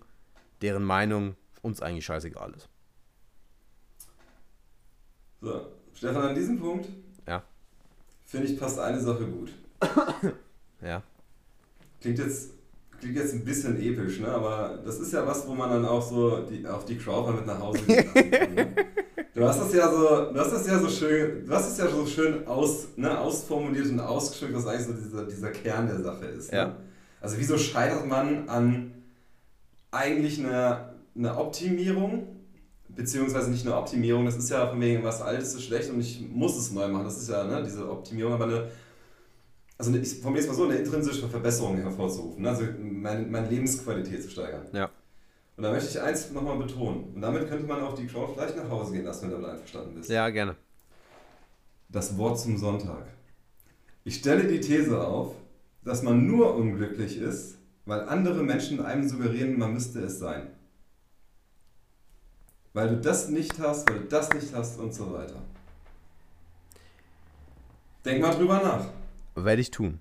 deren Meinung uns eigentlich scheißegal ist. So, Stefan, an diesem Punkt Ja. finde ich passt eine Sache gut. Ja. Klingt jetzt, klingt jetzt ein bisschen episch, ne? aber das ist ja was, wo man dann auch so die, auf die Crowd mal mit nach Hause gehen kann. Ne? Du hast das ja so, du hast das ja so schön, du hast es ja so schön aus, ne, ausformuliert und ausgeschmückt, was eigentlich so dieser, dieser Kern der Sache ist. Ne? Ja. Also wieso scheitert man an eigentlich einer, einer Optimierung, beziehungsweise nicht eine Optimierung, das ist ja von wegen, was Altes ist schlecht und ich muss es neu machen, das ist ja ne, diese Optimierung, aber eine, also ich formuliere es mal so, eine intrinsische Verbesserung hervorzurufen, ne? also meine, meine Lebensqualität zu steigern. Ja. Und da möchte ich eins nochmal betonen, und damit könnte man auch die Crowd vielleicht nach Hause gehen lassen, wenn du damit einverstanden bist. Ja, gerne. Das Wort zum Sonntag. Ich stelle die These auf, dass man nur unglücklich ist, weil andere Menschen einem suggerieren, man müsste es sein. Weil du das nicht hast, weil du das nicht hast und so weiter. Denk mal drüber nach. Werde ich tun.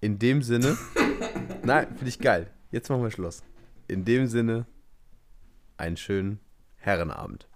In dem Sinne. Nein, finde ich geil. Jetzt machen wir Schluss. In dem Sinne, einen schönen Herrenabend.